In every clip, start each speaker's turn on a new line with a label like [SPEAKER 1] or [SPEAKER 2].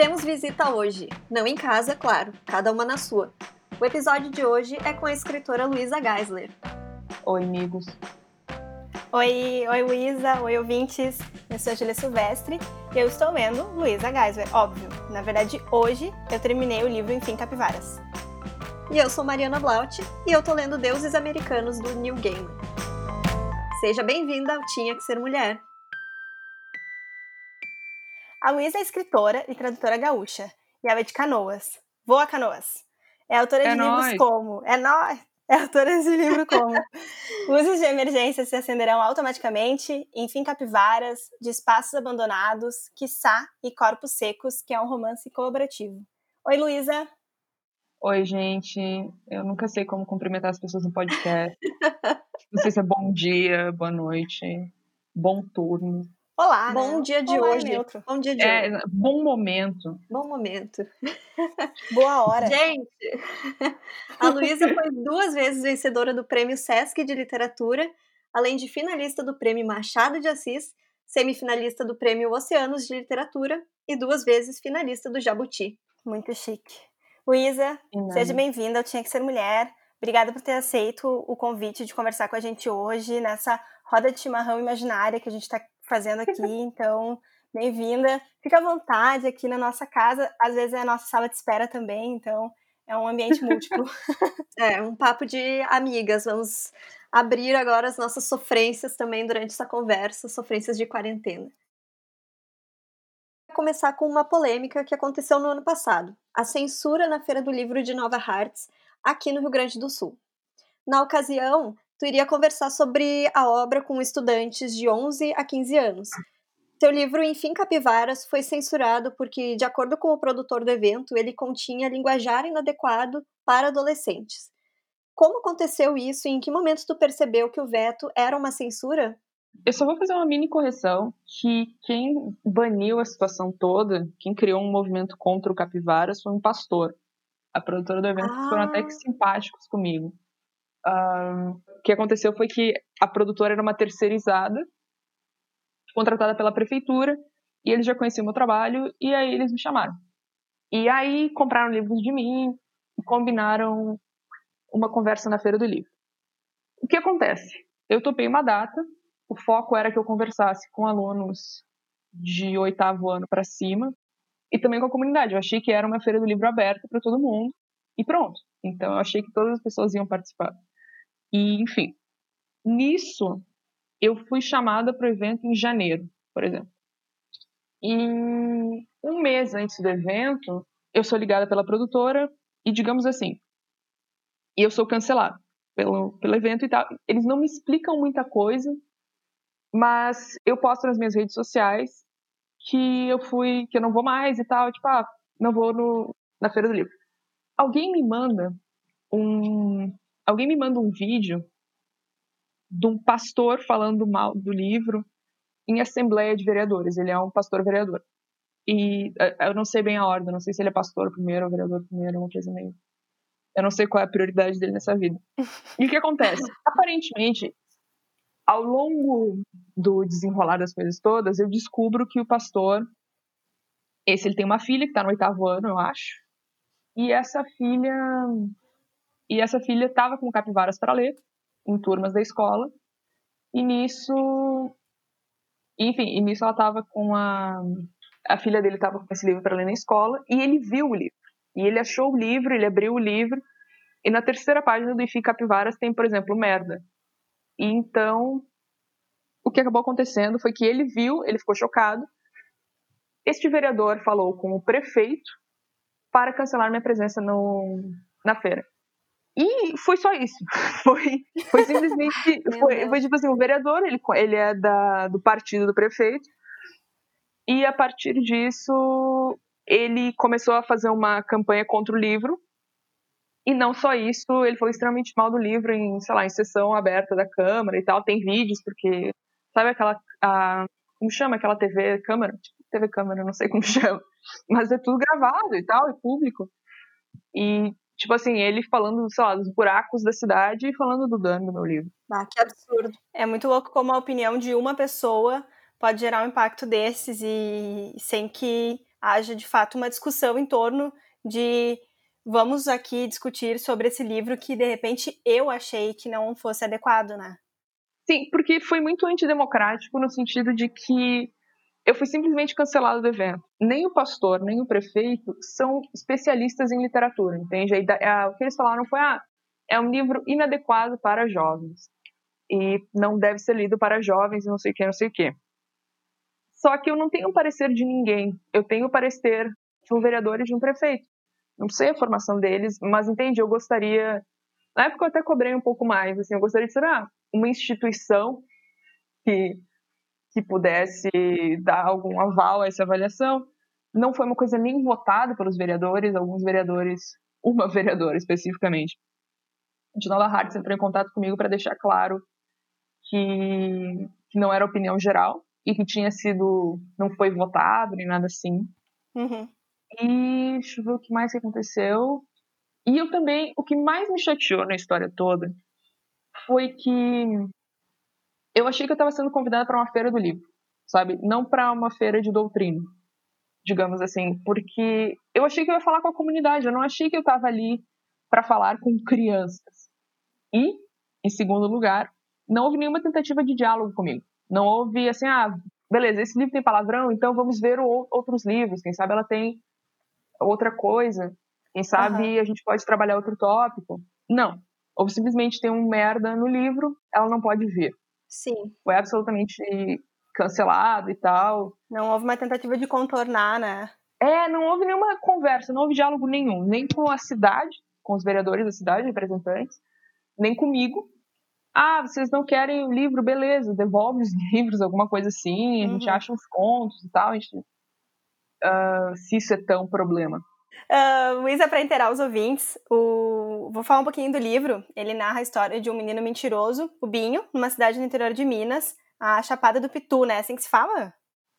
[SPEAKER 1] Temos visita hoje, não em casa, claro, cada uma na sua. O episódio de hoje é com a escritora Luísa Geisler.
[SPEAKER 2] Oi, amigos.
[SPEAKER 3] Oi, oi Luísa, oi ouvintes. Eu sou a Julia Silvestre e eu estou lendo Luísa Geisler, óbvio. Na verdade, hoje eu terminei o livro Enfim Capivaras.
[SPEAKER 1] E eu sou Mariana Blaut e eu tô lendo Deuses Americanos do Neil Gaiman. Seja bem-vinda ao Tinha Que Ser Mulher.
[SPEAKER 3] A Luísa é escritora e tradutora gaúcha, e ela é de Canoas. Voa Canoas. É autora
[SPEAKER 2] É
[SPEAKER 3] de
[SPEAKER 2] nóis.
[SPEAKER 3] livros como. É nóis! É autora de livro como. Luzes de emergência se acenderão automaticamente, Enfim Capivaras, De Espaços Abandonados, Quiçá e Corpos Secos, que é um romance colaborativo. Oi, Luísa.
[SPEAKER 2] Oi, gente. Eu nunca sei como cumprimentar as pessoas no podcast. Não sei se é bom dia, boa noite, bom turno.
[SPEAKER 3] Olá.
[SPEAKER 1] Bom
[SPEAKER 3] né?
[SPEAKER 1] dia de
[SPEAKER 3] Olá
[SPEAKER 1] hoje.
[SPEAKER 3] neutro.
[SPEAKER 1] Bom dia de hoje.
[SPEAKER 2] É, bom momento.
[SPEAKER 1] Bom momento.
[SPEAKER 3] Boa hora.
[SPEAKER 1] Gente, a Luísa foi duas vezes vencedora do Prêmio Sesc de Literatura, além de finalista do Prêmio Machado de Assis, semifinalista do Prêmio Oceanos de Literatura e duas vezes finalista do Jabuti.
[SPEAKER 3] Muito chique. Luísa, seja bem-vinda ao Tinha Que Ser Mulher. Obrigada por ter aceito o convite de conversar com a gente hoje nessa roda de chimarrão imaginária que a gente está fazendo aqui. Então, bem-vinda. Fica à vontade aqui na nossa casa. Às vezes é a nossa sala de espera também, então é um ambiente múltiplo.
[SPEAKER 1] É, um papo de amigas. Vamos abrir agora as nossas sofrências também durante essa conversa, sofrências de quarentena. Vou começar com uma polêmica que aconteceu no ano passado: a censura na Feira do Livro de Nova Hartz, aqui no Rio Grande do Sul. Na ocasião, tu iria conversar sobre a obra com estudantes de 11 a 15 anos. Teu livro, Enfim Capivaras, foi censurado porque, de acordo com o produtor do evento, ele continha linguajar inadequado para adolescentes. Como aconteceu isso e em que momento tu percebeu que o veto era uma censura?
[SPEAKER 2] Eu só vou fazer uma mini correção que quem baniu a situação toda, quem criou um movimento contra o Capivaras foi um pastor. A produtora do evento
[SPEAKER 1] Ah.
[SPEAKER 2] foram até que simpáticos comigo. O que aconteceu foi que a produtora era uma terceirizada, contratada pela prefeitura, e eles já conheciam o meu trabalho, e aí eles me chamaram. E aí compraram livros de mim e combinaram uma conversa na Feira do Livro. O que acontece? Eu topei uma data, o foco era que eu conversasse com alunos de oitavo ano para cima e também com a comunidade. Eu achei que era uma feira do livro aberta para todo mundo e pronto. Então eu achei que todas as pessoas iam participar. E enfim, nisso eu fui chamada para o evento em janeiro, por exemplo. E um mês antes do evento, eu sou ligada pela produtora e digamos assim, eu sou cancelada pelo, pelo evento e tal. Eles não me explicam muita coisa, mas eu posto nas minhas redes sociais que eu fui, que eu não vou mais e tal, tipo, ah, não vou no, na Feira do Livro. Alguém me manda um, alguém me manda um vídeo de um pastor falando mal do livro em assembleia de vereadores. Ele é um pastor vereador. E eh, eu não sei bem a ordem, não sei se ele é pastor primeiro ou vereador primeiro, uma coisa meio. Eu não sei qual é a prioridade dele nessa vida. E o que acontece? Aparentemente, ao longo do desenrolar das coisas todas, eu descubro que o pastor, esse ele tem uma filha que está no oitavo ano, eu acho, e essa filha, e essa filha estava com capivaras para ler em turmas da escola, e nisso, enfim, e nisso ela estava com a, a filha dele estava com esse livro para ler na escola, e ele viu o livro, e ele achou o livro, ele abriu o livro, e na terceira página do Enfim Capivaras tem, por exemplo, merda. E então, o que acabou acontecendo foi que ele viu, ele ficou chocado. Este vereador falou com o prefeito para cancelar minha presença no, na feira. E foi só isso. Foi, foi simplesmente. Foi, foi tipo assim: o vereador, ele, ele é da, do partido do prefeito. E a partir disso, ele começou a fazer uma campanha contra o livro. E não só isso, ele falou extremamente mal do livro em, sei lá, em sessão aberta da Câmara e tal. Tem vídeos, porque. Sabe aquela. A, como chama aquela TV Câmara? Tipo, TV Câmara, não sei como chama. Mas é tudo gravado e tal, é público. E, tipo assim, ele falando, sei lá, dos buracos da cidade e falando do dano do meu livro.
[SPEAKER 1] Ah, que absurdo.
[SPEAKER 3] É muito louco como a opinião de uma pessoa pode gerar um impacto desses e sem que haja de fato uma discussão em torno de vamos aqui discutir sobre esse livro que de repente eu achei que não fosse adequado, né?
[SPEAKER 2] Sim, porque foi muito antidemocrático no sentido de que eu fui simplesmente cancelado do evento. Nem o pastor, nem o prefeito são especialistas em literatura, entende? o que eles falaram foi: ah, é um livro inadequado para jovens e não deve ser lido para jovens, não sei o que, não sei o que. Só que eu não tenho o parecer de ninguém, eu tenho o parecer de um vereador e de um prefeito. Não sei a formação deles, mas entendi, eu gostaria. Na época eu até cobrei um pouco mais, assim, eu gostaria de ser ah, uma instituição que que pudesse dar algum aval a essa avaliação. Não foi uma coisa nem votada pelos vereadores, alguns vereadores, uma vereadora especificamente, de Nova Hartz entrou em contato comigo para deixar claro que, que, não era opinião geral e que tinha sido, não foi votado nem nada assim.
[SPEAKER 3] Uhum.
[SPEAKER 2] E deixa eu ver o que mais que aconteceu. E eu também, o que mais me chateou na história toda foi que eu achei que eu estava sendo convidada para uma feira do livro, sabe? Não para uma feira de doutrina, digamos assim, porque eu achei que eu ia falar com a comunidade, eu não achei que eu estava ali para falar com crianças. E, em segundo lugar, não houve nenhuma tentativa de diálogo comigo. Não houve assim, ah, beleza, esse livro tem palavrão, então vamos ver o, outros livros. Quem sabe ela tem outra coisa. Quem sabe uhum. a gente pode trabalhar outro tópico. Não. Houve simplesmente tem um merda no livro, ela não pode ver.
[SPEAKER 3] Sim.
[SPEAKER 2] Foi absolutamente cancelado e tal.
[SPEAKER 3] Não houve uma tentativa de contornar, né?
[SPEAKER 2] É, não houve nenhuma conversa, não houve diálogo nenhum, nem com a cidade, com os vereadores da cidade, representantes, nem comigo. Ah, vocês não querem o livro, beleza, devolve os livros, alguma coisa assim, a gente uhum. acha uns contos e tal, a gente, uh, se isso é tão problema.
[SPEAKER 3] Uh, Luísa, para inteirar os ouvintes, o... vou falar um pouquinho do livro. Ele narra a história de um menino mentiroso, o Binho, numa cidade no interior de Minas, a Chapada do Pitu, né? Assim que se fala?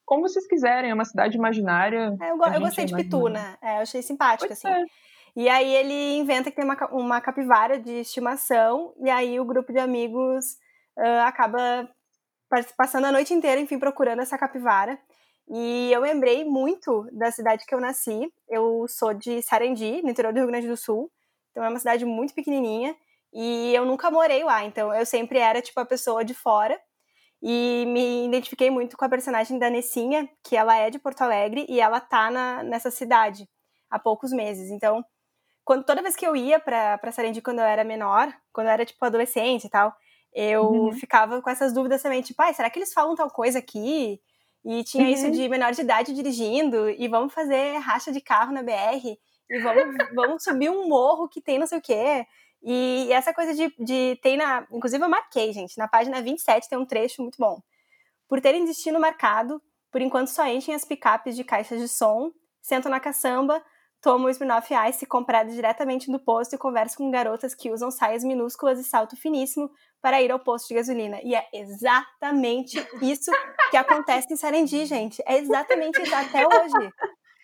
[SPEAKER 2] Como vocês quiserem, é uma cidade imaginária.
[SPEAKER 3] É, eu, eu gostei de Pitu, né? É, eu achei simpática, assim. É. E aí ele inventa que tem uma, uma capivara de estimação, e aí o grupo de amigos uh, acaba passando a noite inteira, enfim, procurando essa capivara. E eu lembrei muito da cidade que eu nasci. Eu sou de Sarandi, no interior do Rio Grande do Sul. Então é uma cidade muito pequenininha. E eu nunca morei lá, então eu sempre era tipo a pessoa de fora. E me identifiquei muito com a personagem da Nessinha, que ela é de Porto Alegre e ela tá na, nessa cidade há poucos meses. Então, quando toda vez que eu ia para Sarandi quando eu era menor, quando eu era tipo adolescente e tal, eu uhum. ficava com essas dúvidas também, tipo, ah, será que eles falam tal coisa aqui? E tinha uhum. isso de menor de idade dirigindo, e vamos fazer racha de carro na BR, e vamos, vamos subir um morro que tem não sei o quê. E essa coisa de, de. Tem na. Inclusive, eu marquei, gente. Na página 27 tem um trecho muito bom. Por terem destino marcado, por enquanto só enchem as picapes de caixas de som, sentam na caçamba, tomam o Smirnoff Ice comprado diretamente do posto e conversam com garotas que usam saias minúsculas e salto finíssimo para ir ao posto de gasolina. E é exatamente isso que acontece em Sarandi, gente. É exatamente isso até hoje.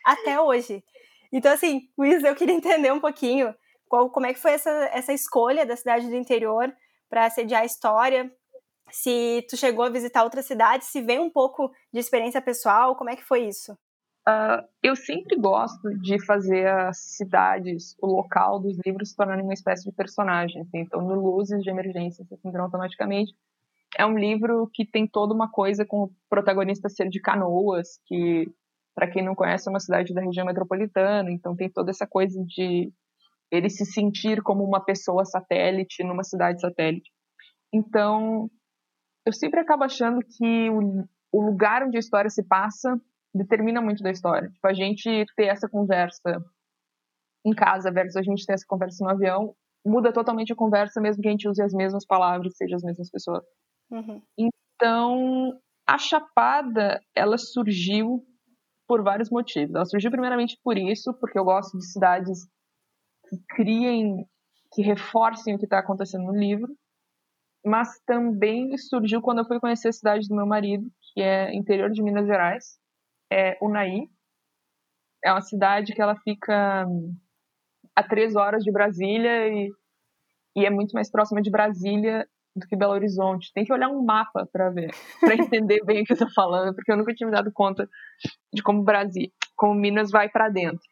[SPEAKER 3] Até hoje. Então, assim, Luiz, eu queria entender um pouquinho qual, como é que foi essa, essa escolha da cidade do interior para sediar a história. Se tu chegou a visitar outras cidades, se vem um pouco de experiência pessoal, como é que foi isso?
[SPEAKER 2] Uh, eu sempre gosto de fazer as cidades, o local dos livros se tornarem uma espécie de personagem. Assim. Então, no Luzes de Emergência, se entram automaticamente. É um livro que tem toda uma coisa com o protagonista ser de Canoas, que, para quem não conhece, é uma cidade da região metropolitana. Então, tem toda essa coisa de ele se sentir como uma pessoa satélite numa cidade satélite. Então, eu sempre acabo achando que o, o lugar onde a história se passa determina muito da história. Tipo, a gente ter essa conversa em casa versus a gente ter essa conversa no avião muda totalmente a conversa, mesmo que a gente use as mesmas palavras, seja as mesmas pessoas.
[SPEAKER 3] Uhum.
[SPEAKER 2] Então, a Chapada, ela surgiu por vários motivos. Ela surgiu primeiramente por isso, porque eu gosto de cidades que criem, que reforcem o que está acontecendo no livro, mas também surgiu quando eu fui conhecer a cidade do meu marido, que é interior de Minas Gerais, é Unai. É uma cidade que ela fica a três horas de Brasília e, e é muito mais próxima de Brasília do que Belo Horizonte. Tem que olhar um mapa para ver, para entender bem o que eu tô falando, porque eu nunca tinha me dado conta de como Brasil, como Minas vai para dentro.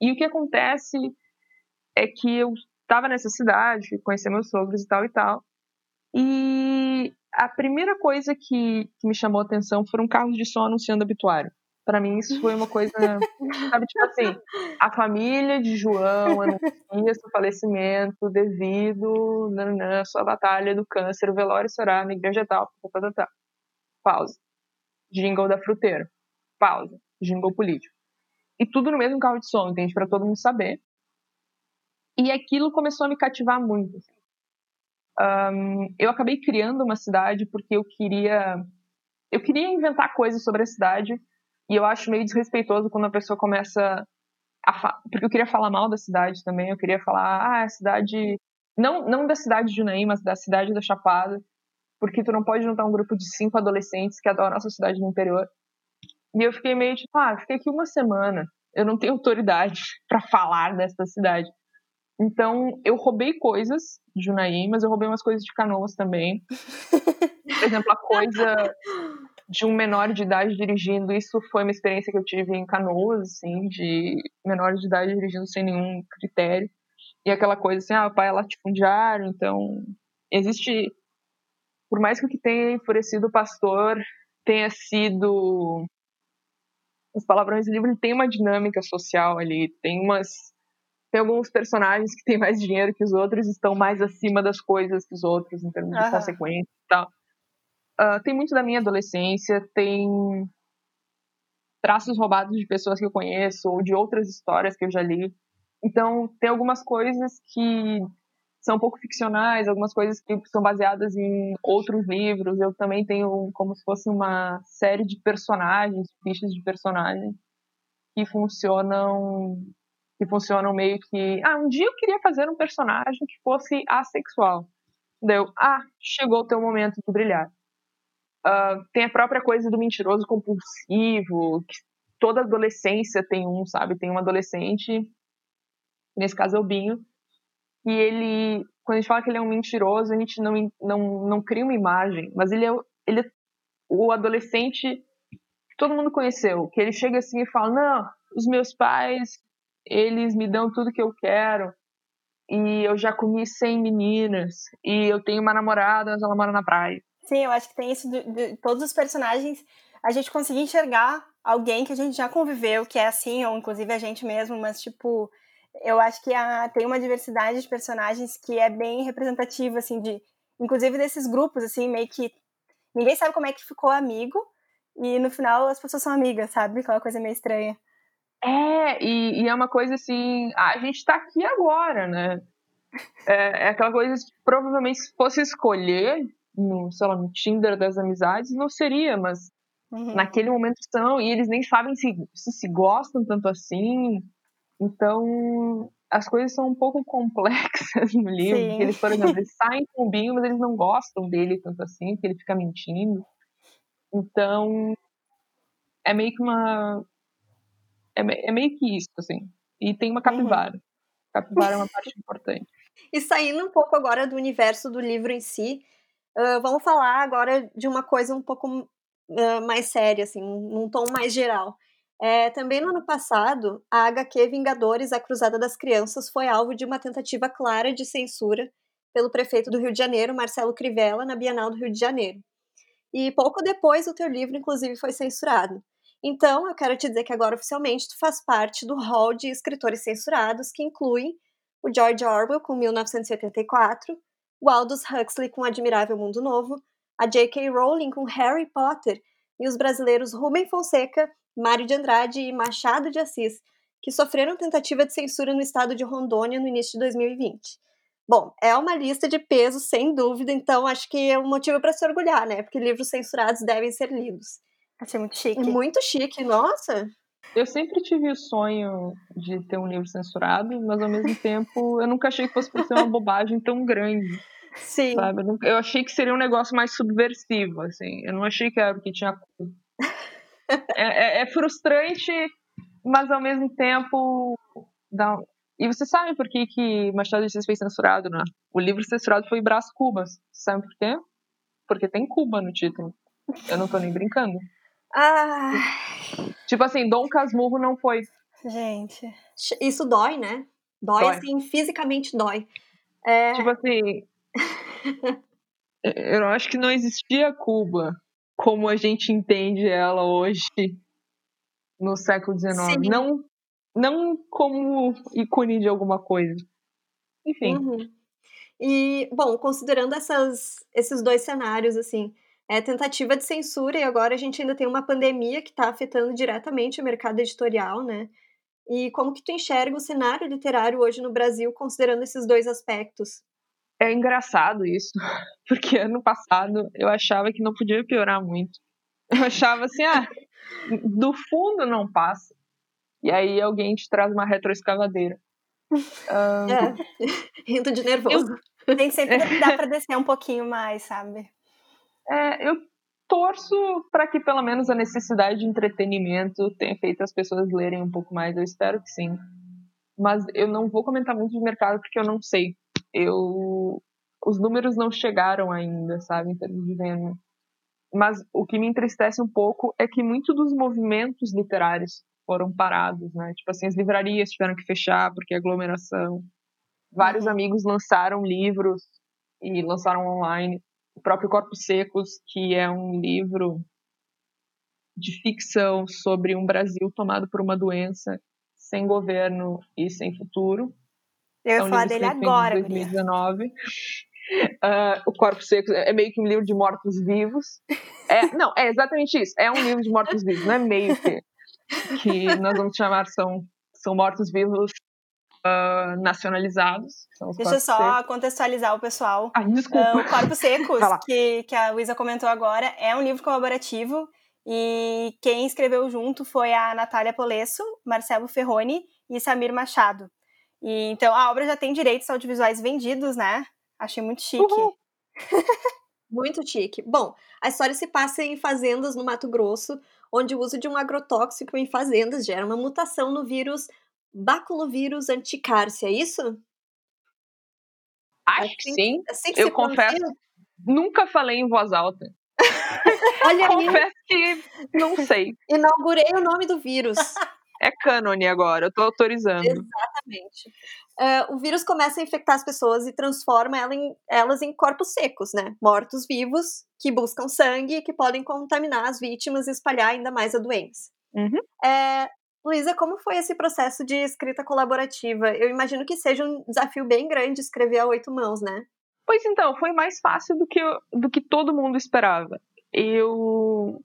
[SPEAKER 2] E o que acontece é que eu estava nessa cidade, conheci meus sogros e tal e tal. E a primeira coisa que, que me chamou a atenção foram carros de som anunciando obituário. Para mim, isso foi uma coisa, sabe, tipo assim, a família de João anuncia seu falecimento devido à sua batalha do câncer, o velório será na igreja tal, tal, tal, tal. Pausa. Jingle da fruteira. Pausa. Jingle político. E tudo no mesmo carro de som, entende? Para todo mundo saber. E aquilo começou a me cativar muito. Assim. Um, eu acabei criando uma cidade porque eu queria eu queria inventar coisas sobre a cidade e eu acho meio desrespeitoso quando a pessoa começa a porque eu queria falar mal da cidade também eu queria falar ah a cidade não não da cidade de Junaí mas da cidade da Chapada porque tu não pode juntar um grupo de cinco adolescentes que adoram a nossa cidade no interior. E eu fiquei meio tipo ah fiquei aqui uma semana eu não tenho autoridade para falar dessa cidade então, eu roubei coisas de Junaí, mas eu roubei umas coisas de Canoas também. Por exemplo, a coisa de um menor de idade dirigindo, isso foi uma experiência que eu tive em Canoas, assim, de menor de idade dirigindo sem nenhum critério. E aquela coisa assim, ah, o pai é latifundiário, então existe por mais que o que tenha enfurecido o pastor tenha sido os palavrões do livro tem uma dinâmica social ali, tem umas tem alguns personagens que têm mais dinheiro que os outros estão mais acima das coisas que os outros, em termos de consequência e tal. Uh, tem muito da minha adolescência, tem traços roubados de pessoas que eu conheço ou de outras histórias que eu já li. Então, tem algumas coisas que são um pouco ficcionais, algumas coisas que são baseadas em outros livros. Eu também tenho como se fosse uma série de personagens, fichas de personagens que funcionam que funcionam meio que. Ah, um dia eu queria fazer um personagem que fosse assexual. Deu, ah, chegou o teu momento de brilhar. Uh, tem a própria coisa do mentiroso compulsivo, que toda adolescência tem um, sabe? Tem um adolescente, nesse caso é o Binho, e ele, quando a gente fala que ele é um mentiroso, a gente não, não, não cria uma imagem, mas ele é, ele é o adolescente que todo mundo conheceu, que ele chega assim e fala: Não, os meus pais eles me dão tudo que eu quero. E eu já comi 100 meninas. E eu tenho uma namorada, mas ela mora na praia.
[SPEAKER 3] Sim, eu acho que tem isso de, todos os personagens. A gente conseguir enxergar alguém que a gente já conviveu, que é assim, ou inclusive a gente mesmo, mas tipo, eu acho que a, tem uma diversidade de personagens que é bem representativa, assim, de. Inclusive desses grupos, assim, meio que. Ninguém sabe como é que ficou amigo, e no final as pessoas são amigas, sabe? Aquela coisa meio estranha.
[SPEAKER 2] É, e, e, é uma coisa assim, a gente tá aqui agora, né? É, é, aquela coisa que provavelmente se fosse escolher no, sei lá, no Tinder das amizades, não seria, mas uhum. naquele momento são, e eles nem sabem se, se, se gostam tanto assim. Então, as coisas são um pouco complexas no livro. Eles, por exemplo, eles saem com o Binho, mas eles não gostam dele tanto assim, porque ele fica mentindo. Então, é meio que uma, é, é meio que isso, assim. E tem uma uhum. capivara. Uhum. Capivara é uma parte importante.
[SPEAKER 1] E saindo um pouco agora do universo do livro em si, uh, vamos falar agora de uma coisa um pouco uh, mais séria, assim, num tom mais geral. É, também no ano passado, a HQ Vingadores, A Cruzada das Crianças, foi alvo de uma tentativa clara de censura pelo prefeito do Rio de Janeiro, Marcelo Crivella, na Bienal do Rio de Janeiro. E pouco depois, o teu livro, inclusive, foi censurado. Então, eu quero te dizer que agora oficialmente tu faz parte do hall de escritores censurados, que incluem o George Orwell com 1984, o Aldous Huxley com Admirável Mundo Novo, a J.K. Rowling com Harry Potter e os brasileiros Rubem Fonseca, Mário de Andrade e Machado de Assis, que sofreram tentativa de censura no estado de Rondônia no início de 2020. Bom, é uma lista de peso, sem dúvida, então acho que é um motivo para se orgulhar, né? Porque livros censurados devem ser lidos.
[SPEAKER 3] Achei muito chique.
[SPEAKER 1] É muito chique, nossa.
[SPEAKER 2] Eu sempre tive o sonho de ter um livro censurado, mas ao mesmo tempo eu nunca achei que fosse por ser uma bobagem tão grande.
[SPEAKER 1] Sim.
[SPEAKER 2] Sabe? Eu achei que seria um negócio mais subversivo, assim. Eu não achei que era porque tinha. é, é, é frustrante, mas ao mesmo tempo dá, E você sabe por que, que Machado de Assis foi censurado, né? O livro censurado foi Brás Cubas. Sabe por quê? Porque tem Cuba no título. Eu não tô nem brincando.
[SPEAKER 1] Ah,
[SPEAKER 2] Tipo assim, Dom Casmurro não foi.
[SPEAKER 3] Gente.
[SPEAKER 1] isso dói, né? Dói,
[SPEAKER 2] Dói.
[SPEAKER 1] assim, fisicamente dói. É,
[SPEAKER 2] Tipo assim. eu acho que não existia Cuba como a gente entende ela hoje no século XIX.
[SPEAKER 1] Sim.
[SPEAKER 2] Não, não como ícone de alguma coisa. Enfim.
[SPEAKER 1] Uhum. E, bom, considerando essas, esses dois cenários, assim, é tentativa de censura e agora a gente ainda tem uma pandemia que está afetando diretamente o mercado editorial, né? E como que tu enxerga o cenário literário hoje no Brasil, considerando esses dois aspectos?
[SPEAKER 2] É engraçado isso, porque ano passado eu achava que não podia piorar muito. Eu achava assim, ah, do fundo não passa. E aí alguém te traz uma retroescavadeira. Ah,
[SPEAKER 1] É, rindo de nervoso.
[SPEAKER 3] Nem sempre dá pra descer um pouquinho mais, sabe?
[SPEAKER 2] É, eu torço para que pelo menos a necessidade de entretenimento tenha feito as pessoas lerem um pouco mais. Eu espero que sim. Mas eu não vou comentar muito de mercado porque eu não sei. Eu os números não chegaram ainda, sabe, em termos de venda. Mas o que me entristece um pouco é que muitos dos movimentos literários foram parados, né? Tipo assim, as livrarias tiveram que fechar porque aglomeração. Vários
[SPEAKER 3] Uhum.
[SPEAKER 2] amigos lançaram livros e lançaram online o próprio Corpos Secos, que é um livro de ficção sobre um Brasil tomado por uma doença sem governo e sem futuro.
[SPEAKER 3] Eu ia
[SPEAKER 2] É um
[SPEAKER 3] falar dele agora,
[SPEAKER 2] em
[SPEAKER 3] guria.
[SPEAKER 2] 2019. Ah, o Corpos Secos é meio que um livro de mortos-vivos. É, não, é exatamente isso. É um livro de mortos-vivos, não é meio que. Que nós vamos chamar são, são mortos-vivos ah, nacionalizados.
[SPEAKER 3] Deixa eu
[SPEAKER 2] Corpos Secos.
[SPEAKER 3] só contextualizar o pessoal.
[SPEAKER 2] Ai, desculpa.
[SPEAKER 3] Ah, o Corpos Secos, que, que a Luísa comentou agora, é um livro colaborativo e quem escreveu junto foi a Natália Polesso, Marcelo Ferroni e Samir Machado. E, então a obra já tem direitos audiovisuais vendidos, né? Achei muito chique.
[SPEAKER 1] Muito chique. Bom, a história se passa em fazendas no Mato Grosso, onde o uso de um agrotóxico em fazendas gera uma mutação no vírus baculovírus anticárcia, é isso?
[SPEAKER 2] Acho que sim.
[SPEAKER 1] Assim que
[SPEAKER 2] Eu
[SPEAKER 1] se pronuncia?
[SPEAKER 2] confesso. Nunca falei em voz alta.
[SPEAKER 1] Olha aí,
[SPEAKER 2] Confesso que não sei.
[SPEAKER 1] inaugurei o nome do vírus.
[SPEAKER 2] É cânone agora, eu tô autorizando.
[SPEAKER 1] Exatamente. É, o vírus começa a infectar as pessoas e transforma ela em- elas em corpos secos, né? Mortos-vivos, que buscam sangue e que podem contaminar as vítimas e espalhar ainda mais a doença.
[SPEAKER 2] Uhum.
[SPEAKER 1] É, Luísa, como foi esse processo de escrita colaborativa? Eu imagino que seja um desafio bem grande escrever a oito mãos, né?
[SPEAKER 2] Pois então, foi mais fácil do que, eu- do que todo mundo esperava. Eu,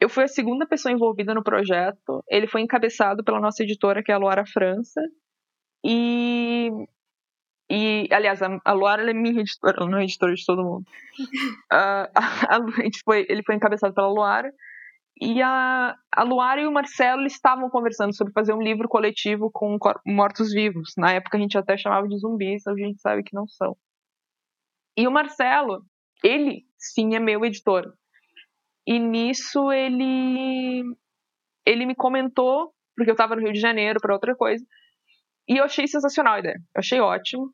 [SPEAKER 2] eu fui a segunda pessoa envolvida no projeto. Ele foi encabeçado pela nossa editora, que é a Luara França. E, e aliás, a, Luara é minha editora, ela não é editora de todo mundo. Ah, a, a gente foi, ele foi encabeçado pela Luara. E a, a Luara e o Marcelo estavam conversando sobre fazer um livro coletivo com mortos-vivos. Na época a gente até chamava de zumbis, hoje a gente sabe que não são. E o Marcelo, ele sim é meu editor. E nisso ele ele me comentou, porque eu estava no Rio de Janeiro para outra coisa, e eu achei sensacional a ideia. Eu achei ótimo.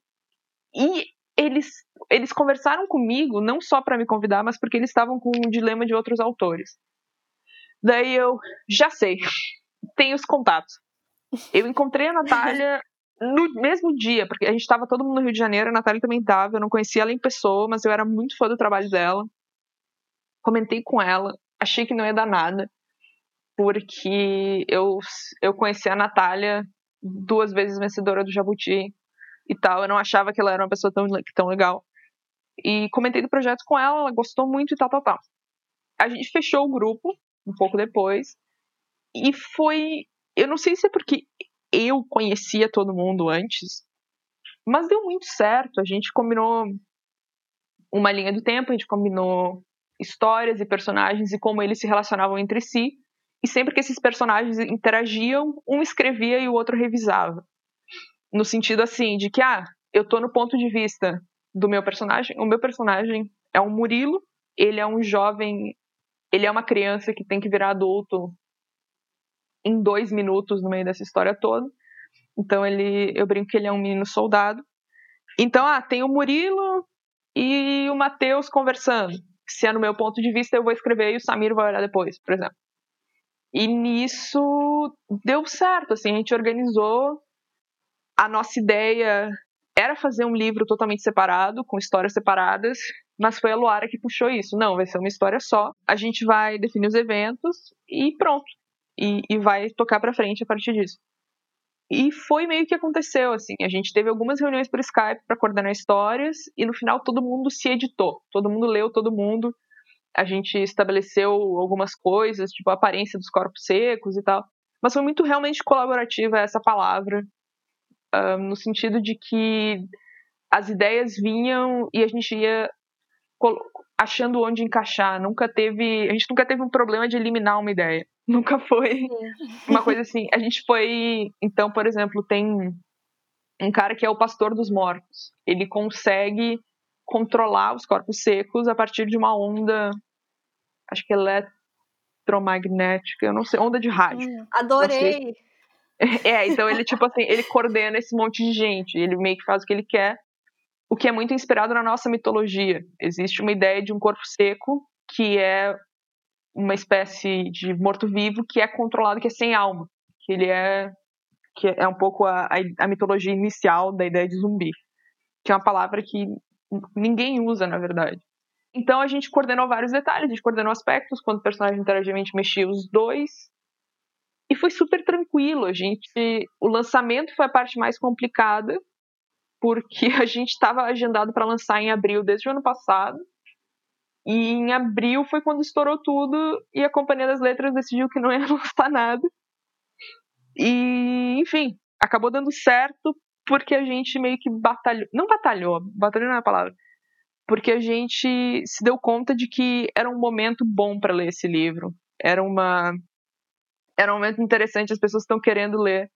[SPEAKER 2] E eles eles conversaram comigo não só para me convidar, mas porque eles estavam com um dilema de outros autores. Daí eu já sei, tenho os contatos. Eu encontrei a Natália no mesmo dia, porque a gente estava todo mundo no Rio de Janeiro, a Natália também estava, eu não conhecia ela em pessoa, mas eu era muito fã do trabalho dela. Comentei com ela, achei que não ia dar nada, porque eu, eu conheci a Natália duas vezes vencedora do Jabuti e tal, eu não achava que ela era uma pessoa tão, tão legal. E comentei do projeto com ela, ela gostou muito e tal, tal, tal. A gente fechou o grupo um pouco depois, e foi. Eu não sei se é porque eu conhecia todo mundo antes, mas deu muito certo. A gente combinou uma linha do tempo, a gente combinou histórias e personagens e como eles se relacionavam entre si. E sempre que esses personagens interagiam, um escrevia e o outro revisava. No sentido assim, de que, ah, eu tô no ponto de vista do meu personagem. O meu personagem é um Murilo, ele é um jovem, ele é uma criança que tem que virar adulto em dois minutos no meio dessa história toda. Então ele, eu brinco que ele é um menino soldado. Então, ah, tem o Murilo e o Matheus conversando. Se é no meu ponto de vista, eu vou escrever e o Samir vai olhar depois, por exemplo. E nisso deu certo, assim, a gente organizou. A nossa ideia era fazer um livro totalmente separado, com histórias separadas, mas foi a Luara que puxou isso. Não, vai ser uma história só. A gente vai definir os eventos e pronto. E, e vai tocar para frente a partir disso. E foi meio que aconteceu, assim. A gente teve algumas reuniões por Skype para coordenar histórias e no final todo mundo se editou. Todo mundo leu todo mundo. A gente estabeleceu algumas coisas, tipo a aparência dos corpos secos e tal. Mas foi muito realmente colaborativa essa palavra, uh, no sentido de que as ideias vinham e a gente ia achando onde encaixar. Nunca teve, a gente nunca teve um problema de eliminar uma ideia. Nunca foi uma coisa assim. A gente foi, então, por exemplo, tem um cara que é o pastor dos mortos. Ele consegue controlar os corpos secos a partir de uma onda, acho que eletromagnética, eu não sei, onda de rádio. Hum,
[SPEAKER 1] adorei.
[SPEAKER 2] É, então ele tipo assim, ele coordena esse monte de gente, ele meio que faz o que ele quer, o que é muito inspirado na nossa mitologia. Existe uma ideia de um corpo seco que é uma espécie de morto-vivo que é controlado, que é sem alma, que ele é que é um pouco a, a, mitologia inicial da ideia de zumbi, que é uma palavra que ninguém usa, na verdade. Então a gente coordenou vários detalhes, a gente coordenou aspectos, quando o personagem gente mexia os dois, e foi super tranquilo. A gente, o lançamento foi a parte mais complicada, porque a gente estava agendado para lançar em abril desde o ano passado. E em abril foi quando estourou tudo e a Companhia das Letras decidiu que não ia lançar nada. E, enfim, acabou dando certo porque a gente meio que batalhou. Não batalhou, batalhou não é a palavra. Porque a gente se deu conta de que era um momento bom para ler esse livro. Era uma. Era um momento interessante, as pessoas estão querendo ler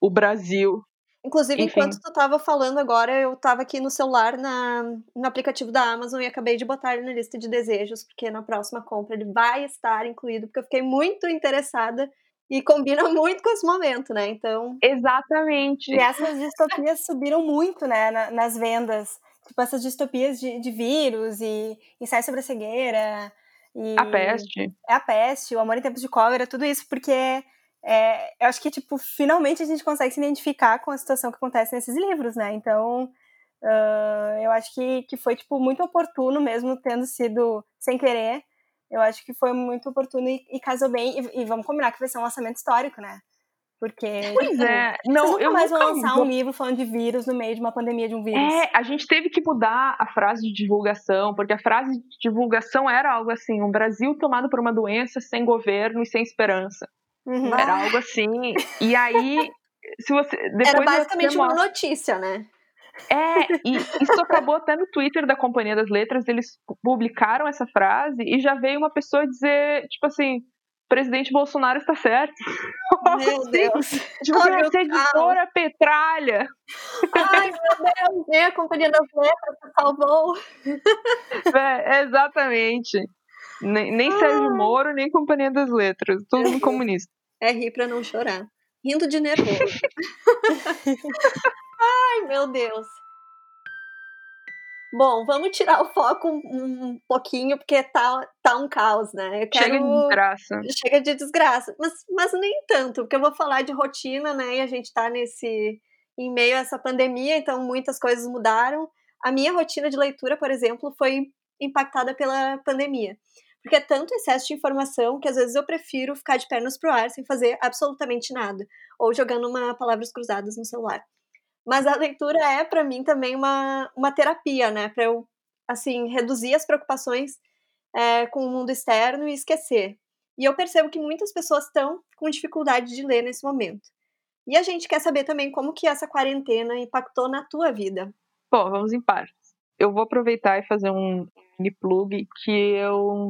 [SPEAKER 2] o Brasil
[SPEAKER 1] Inclusive, Enfim. enquanto tu tava falando agora, eu tava aqui no celular na, no aplicativo da Amazon e acabei de botar ele na lista de desejos, porque na próxima compra ele vai estar incluído, porque eu fiquei muito interessada e combina muito com esse momento, né? Então.
[SPEAKER 2] Exatamente.
[SPEAKER 3] E essas distopias subiram muito, né, na, nas vendas. Tipo, essas distopias de, de vírus e ensaio sobre a cegueira. E
[SPEAKER 2] a peste.
[SPEAKER 3] É a peste, o amor em tempos de cólera, tudo isso, porque é, eu acho que, tipo, finalmente a gente consegue se identificar com a situação que acontece nesses livros, né? Então, uh, eu acho que, que foi, tipo, muito oportuno mesmo, tendo sido sem querer. Eu acho que foi muito oportuno e, e casou bem. E, e, vamos combinar que vai ser um lançamento histórico, né? Porque.
[SPEAKER 2] Pois tipo, é. Não,
[SPEAKER 3] eu mais vou lançar vou... um livro falando de vírus no meio de uma pandemia de um vírus.
[SPEAKER 2] É, a gente teve que mudar a frase de divulgação, porque a frase de divulgação era algo assim: um Brasil tomado por uma doença sem governo e sem esperança. Uhum. Era algo assim. E aí, se você.
[SPEAKER 1] Era basicamente uma notícia, né?
[SPEAKER 2] É, e isso acabou até no Twitter da Companhia das Letras, eles publicaram essa frase e já veio uma pessoa dizer, tipo assim, presidente Bolsonaro está certo.
[SPEAKER 1] Meu assim, Deus.
[SPEAKER 2] Tipo, oh, essa editora petralha.
[SPEAKER 1] Ai, meu Deus, nem a Companhia das Letras salvou.
[SPEAKER 2] É, exatamente. Nem, nem ah. Sérgio Moro, nem Companhia das Letras. Todo mundo comunista.
[SPEAKER 1] É rir pra não chorar. Rindo de nervoso. Ai, meu Deus. Bom, vamos tirar o foco um, um, pouquinho, porque tá, tá um caos, né?
[SPEAKER 2] Quero... Chega de desgraça.
[SPEAKER 1] Chega de desgraça. Mas, mas nem tanto, porque eu vou falar de rotina, né? E a gente tá nesse. em meio a essa pandemia, então muitas coisas mudaram. A minha rotina de leitura, por exemplo, foi impactada pela pandemia. Porque é tanto excesso de informação que às vezes eu prefiro ficar de pernas pro ar sem fazer absolutamente nada, ou jogando uma palavras cruzadas no celular. Mas a leitura é para mim também uma, uma terapia, né, para eu assim reduzir as preocupações é, com o mundo externo e esquecer. E eu percebo que muitas pessoas estão com dificuldade de ler nesse momento. E a gente quer saber também como que essa quarentena impactou na tua vida.
[SPEAKER 2] Bom, vamos em partes. Eu vou aproveitar e fazer um, mini plug que eu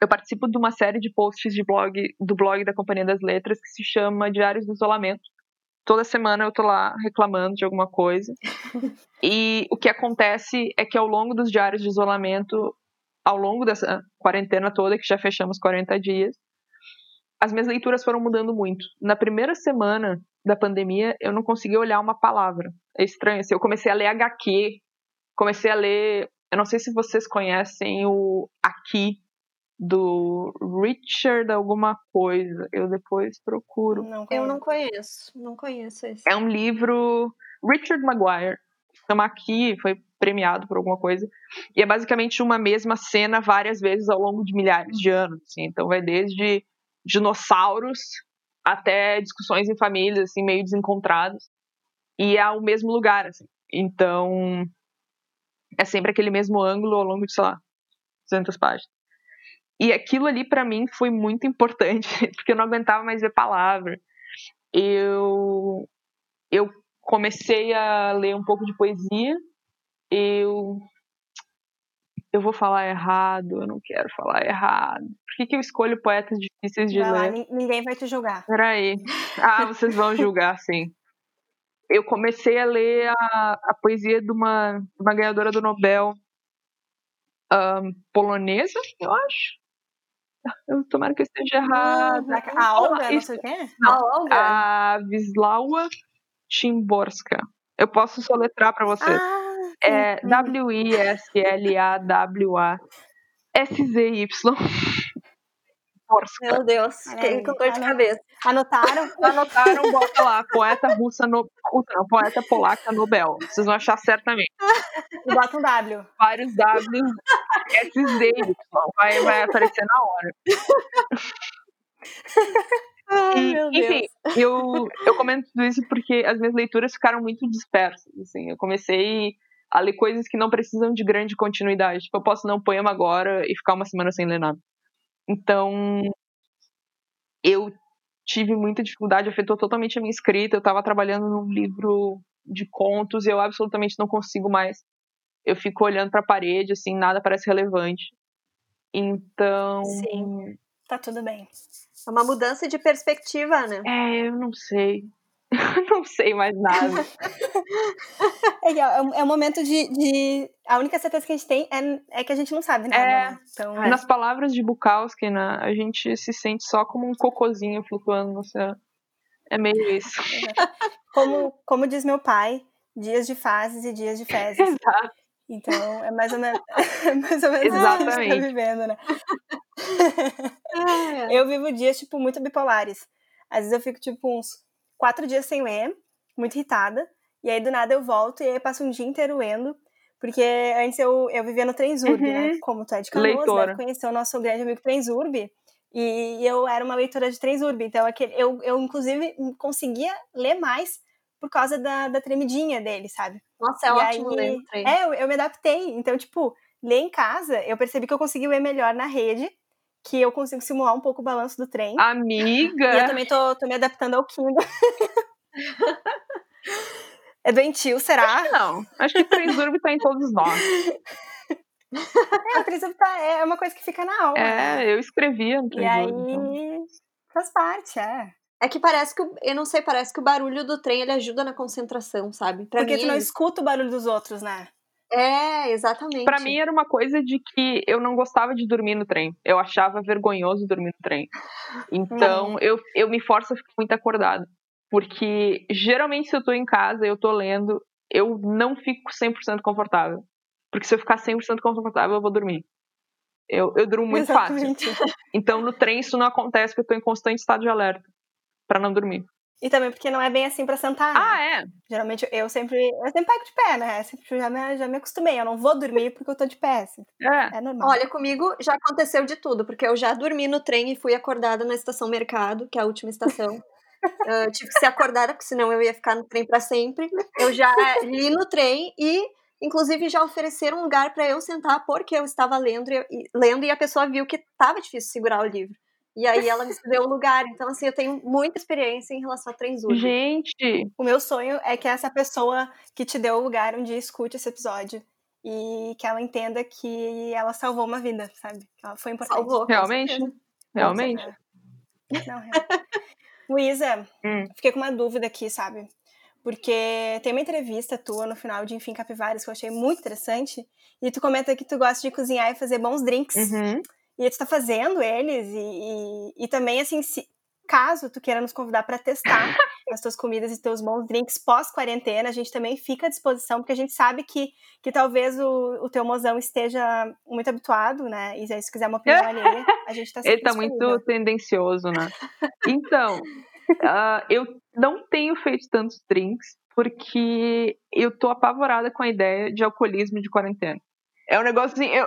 [SPEAKER 2] eu participo de uma série de posts de blog do blog da Companhia das Letras que se chama Diários do Isolamento. Toda semana eu tô lá reclamando de alguma coisa. e o que acontece é que ao longo dos diários de isolamento, ao longo dessa quarentena toda, que já fechamos 40 dias, as minhas leituras foram mudando muito. Na primeira semana da pandemia, eu não conseguia olhar uma palavra. É estranho. Assim, eu comecei a ler HQ, comecei a ler. Eu não sei se vocês conhecem o Aqui, do Richard alguma coisa. Eu depois procuro.
[SPEAKER 1] Não, eu não conheço, não conheço esse.
[SPEAKER 2] É um livro Richard Maguire. Chama Aqui, foi premiado por alguma coisa. E é basicamente uma mesma cena várias vezes ao longo de milhares de anos. Assim. Então vai desde dinossauros até discussões em famílias, assim, meio desencontradas. E é o mesmo lugar, assim. Então, é sempre aquele mesmo ângulo ao longo de, sei lá, 200 páginas. E aquilo ali para mim foi muito importante, porque eu não aguentava mais ver palavra. Eu eu comecei a ler um pouco de poesia. Eu eu vou falar errado, eu não quero falar errado. Por que, que eu escolho poetas difíceis de
[SPEAKER 3] vai
[SPEAKER 2] ler?
[SPEAKER 3] Lá, ninguém vai te julgar.
[SPEAKER 2] Peraí. Ah, vocês vão julgar, sim. Eu comecei a ler a, a poesia de uma, uma ganhadora do Nobel um, polonesa, eu acho. Eu tomara que eu esteja errado.
[SPEAKER 3] Ah, a Olga, não sei o quê?
[SPEAKER 2] A Olga? A Wisława Szymborska. Eu posso soletrar para vocês.
[SPEAKER 3] Ah,
[SPEAKER 2] é
[SPEAKER 1] Meu Deus, fiquei com dor de cabeça.
[SPEAKER 3] Anotaram?
[SPEAKER 2] Anotaram, bota lá, poeta russa, no... não, poeta polaca Nobel. Vocês vão achar certamente.
[SPEAKER 3] E bota um W.
[SPEAKER 2] Vários W, S, Z, Y. Vai, vai aparecer na hora.
[SPEAKER 1] Ai,
[SPEAKER 2] E,
[SPEAKER 1] meu
[SPEAKER 2] enfim,
[SPEAKER 1] Deus.
[SPEAKER 2] eu, eu comento tudo isso porque as minhas leituras ficaram muito dispersas. Assim, eu comecei a ler coisas que não precisam de grande continuidade. Tipo, eu posso ler um poema agora e ficar uma semana sem ler nada. Então, eu tive muita dificuldade, afetou totalmente a minha escrita. Eu estava trabalhando num livro de contos e eu absolutamente não consigo mais. Eu fico olhando para a parede, assim, nada parece relevante. Então,
[SPEAKER 1] Sim.
[SPEAKER 3] Tá tudo bem.
[SPEAKER 1] É uma mudança de perspectiva, né?
[SPEAKER 2] é, eu não sei. não sei mais nada.
[SPEAKER 3] É, que é, é um momento de, de- A única certeza que a gente tem é, é que a gente não sabe.
[SPEAKER 2] É.
[SPEAKER 3] né? Então,
[SPEAKER 2] Nas palavras de Bukowski, né, a gente se sente só como um cocôzinho flutuando no oceano. É meio isso.
[SPEAKER 3] como, como diz meu pai, dias de fases e dias de fezes.
[SPEAKER 2] Exato.
[SPEAKER 3] Então, é mais ou menos, é mais ou menos isso que a gente tá
[SPEAKER 2] Exatamente.
[SPEAKER 3] vivendo, né?
[SPEAKER 1] É.
[SPEAKER 3] Eu vivo dias, tipo, muito bipolares. Às vezes eu fico, tipo, uns quatro dias sem ler, muito irritada. E aí, do nada, eu volto e aí passo um dia inteiro lendo. Porque antes eu, eu vivia no Trenzurb,
[SPEAKER 2] Uhum.
[SPEAKER 3] né? Como tu é de Canoas, deve conhecer o nosso grande amigo Trenzurb. E eu era uma leitora de Trenzurb. Então, aquele, eu, eu, inclusive, conseguia ler mais por causa da, da tremidinha dele, sabe?
[SPEAKER 1] Nossa, é
[SPEAKER 3] E
[SPEAKER 1] ótimo
[SPEAKER 3] aí-
[SPEAKER 1] ler no trem.
[SPEAKER 3] É, eu, eu me adaptei. Então, tipo, ler em casa, eu percebi que eu consegui ler melhor na rede, que eu consigo simular um pouco o balanço do trem.
[SPEAKER 2] Ah,
[SPEAKER 3] E eu
[SPEAKER 2] Amiga!
[SPEAKER 3] também tô, tô me adaptando ao Kindle. é doentio, será?
[SPEAKER 2] Não, acho que Trenzurb tá em todos nós.
[SPEAKER 3] É, o Trenzurb tá, é uma coisa que fica na alma.
[SPEAKER 2] É, eu escrevia no
[SPEAKER 3] E aí,
[SPEAKER 2] então.
[SPEAKER 3] faz parte, é.
[SPEAKER 1] É que parece que, o- eu não sei, parece que o barulho do trem ele ajuda na concentração, sabe? Pra
[SPEAKER 3] Porque
[SPEAKER 1] mim
[SPEAKER 3] tu
[SPEAKER 1] é
[SPEAKER 3] não
[SPEAKER 1] isso.
[SPEAKER 3] escuta o barulho dos outros, né?
[SPEAKER 1] É, exatamente.
[SPEAKER 2] Pra mim era uma coisa de que eu não gostava de dormir no trem. Eu achava vergonhoso dormir no trem. Então eu, eu me forço a ficar muito acordada. Porque geralmente se eu tô em casa, eu tô lendo, eu não fico 100% confortável. Porque se eu ficar 100% confortável, eu vou dormir. Eu, eu durmo muito fácil.
[SPEAKER 3] Exatamente.
[SPEAKER 2] Então no trem isso não acontece porque eu tô em constante estado de alerta. Pra não dormir.
[SPEAKER 3] E também porque não é bem assim pra sentar, né?
[SPEAKER 2] Ah, é?
[SPEAKER 3] Geralmente eu sempre, eu sempre pego de pé, né? Sempre já me, já me acostumei. Eu não vou dormir porque eu tô de pé. Assim.
[SPEAKER 2] É.
[SPEAKER 3] É normal.
[SPEAKER 1] Olha, comigo já aconteceu de tudo, porque eu já dormi no trem e fui acordada na estação Mercado, que é a última estação. Ah, tive que ser acordada, porque senão eu ia ficar no trem para sempre. Eu já li no trem e, inclusive, já ofereceram um lugar para eu sentar porque eu estava lendo e, e- lendo e a pessoa viu que estava difícil segurar o livro. E aí ela me cedeu o lugar. Então, assim, eu tenho muita experiência em relação a trenzurbe.
[SPEAKER 2] Gente,
[SPEAKER 3] O meu sonho é que essa pessoa que te deu o lugar um dia escute esse episódio e que ela entenda que ela salvou uma vida, sabe? Que ela foi importante.
[SPEAKER 1] Salvou.
[SPEAKER 2] realmente? Realmente?
[SPEAKER 3] Não, real. Luísa,
[SPEAKER 2] Hum.
[SPEAKER 3] fiquei com uma dúvida aqui, sabe? Porque tem uma entrevista tua no final de Enfim Capivaras que eu achei muito interessante. E tu comenta que tu gosta de cozinhar e fazer bons drinks.
[SPEAKER 2] Uhum.
[SPEAKER 3] E tu tá fazendo eles. E, e, e também, assim, se, caso tu queira nos convidar para testar as tuas comidas e teus bons drinks pós-quarentena, a gente também fica à disposição, porque a gente sabe que, que talvez o, o teu mozão esteja muito habituado, né? E aí, se quiser uma opinião alheia, a gente tá
[SPEAKER 2] Ele tá muito tendencioso, né? Então, uh, eu não tenho feito tantos drinks, porque eu tô apavorada com a ideia de alcoolismo de quarentena. É um negócio assim, eu,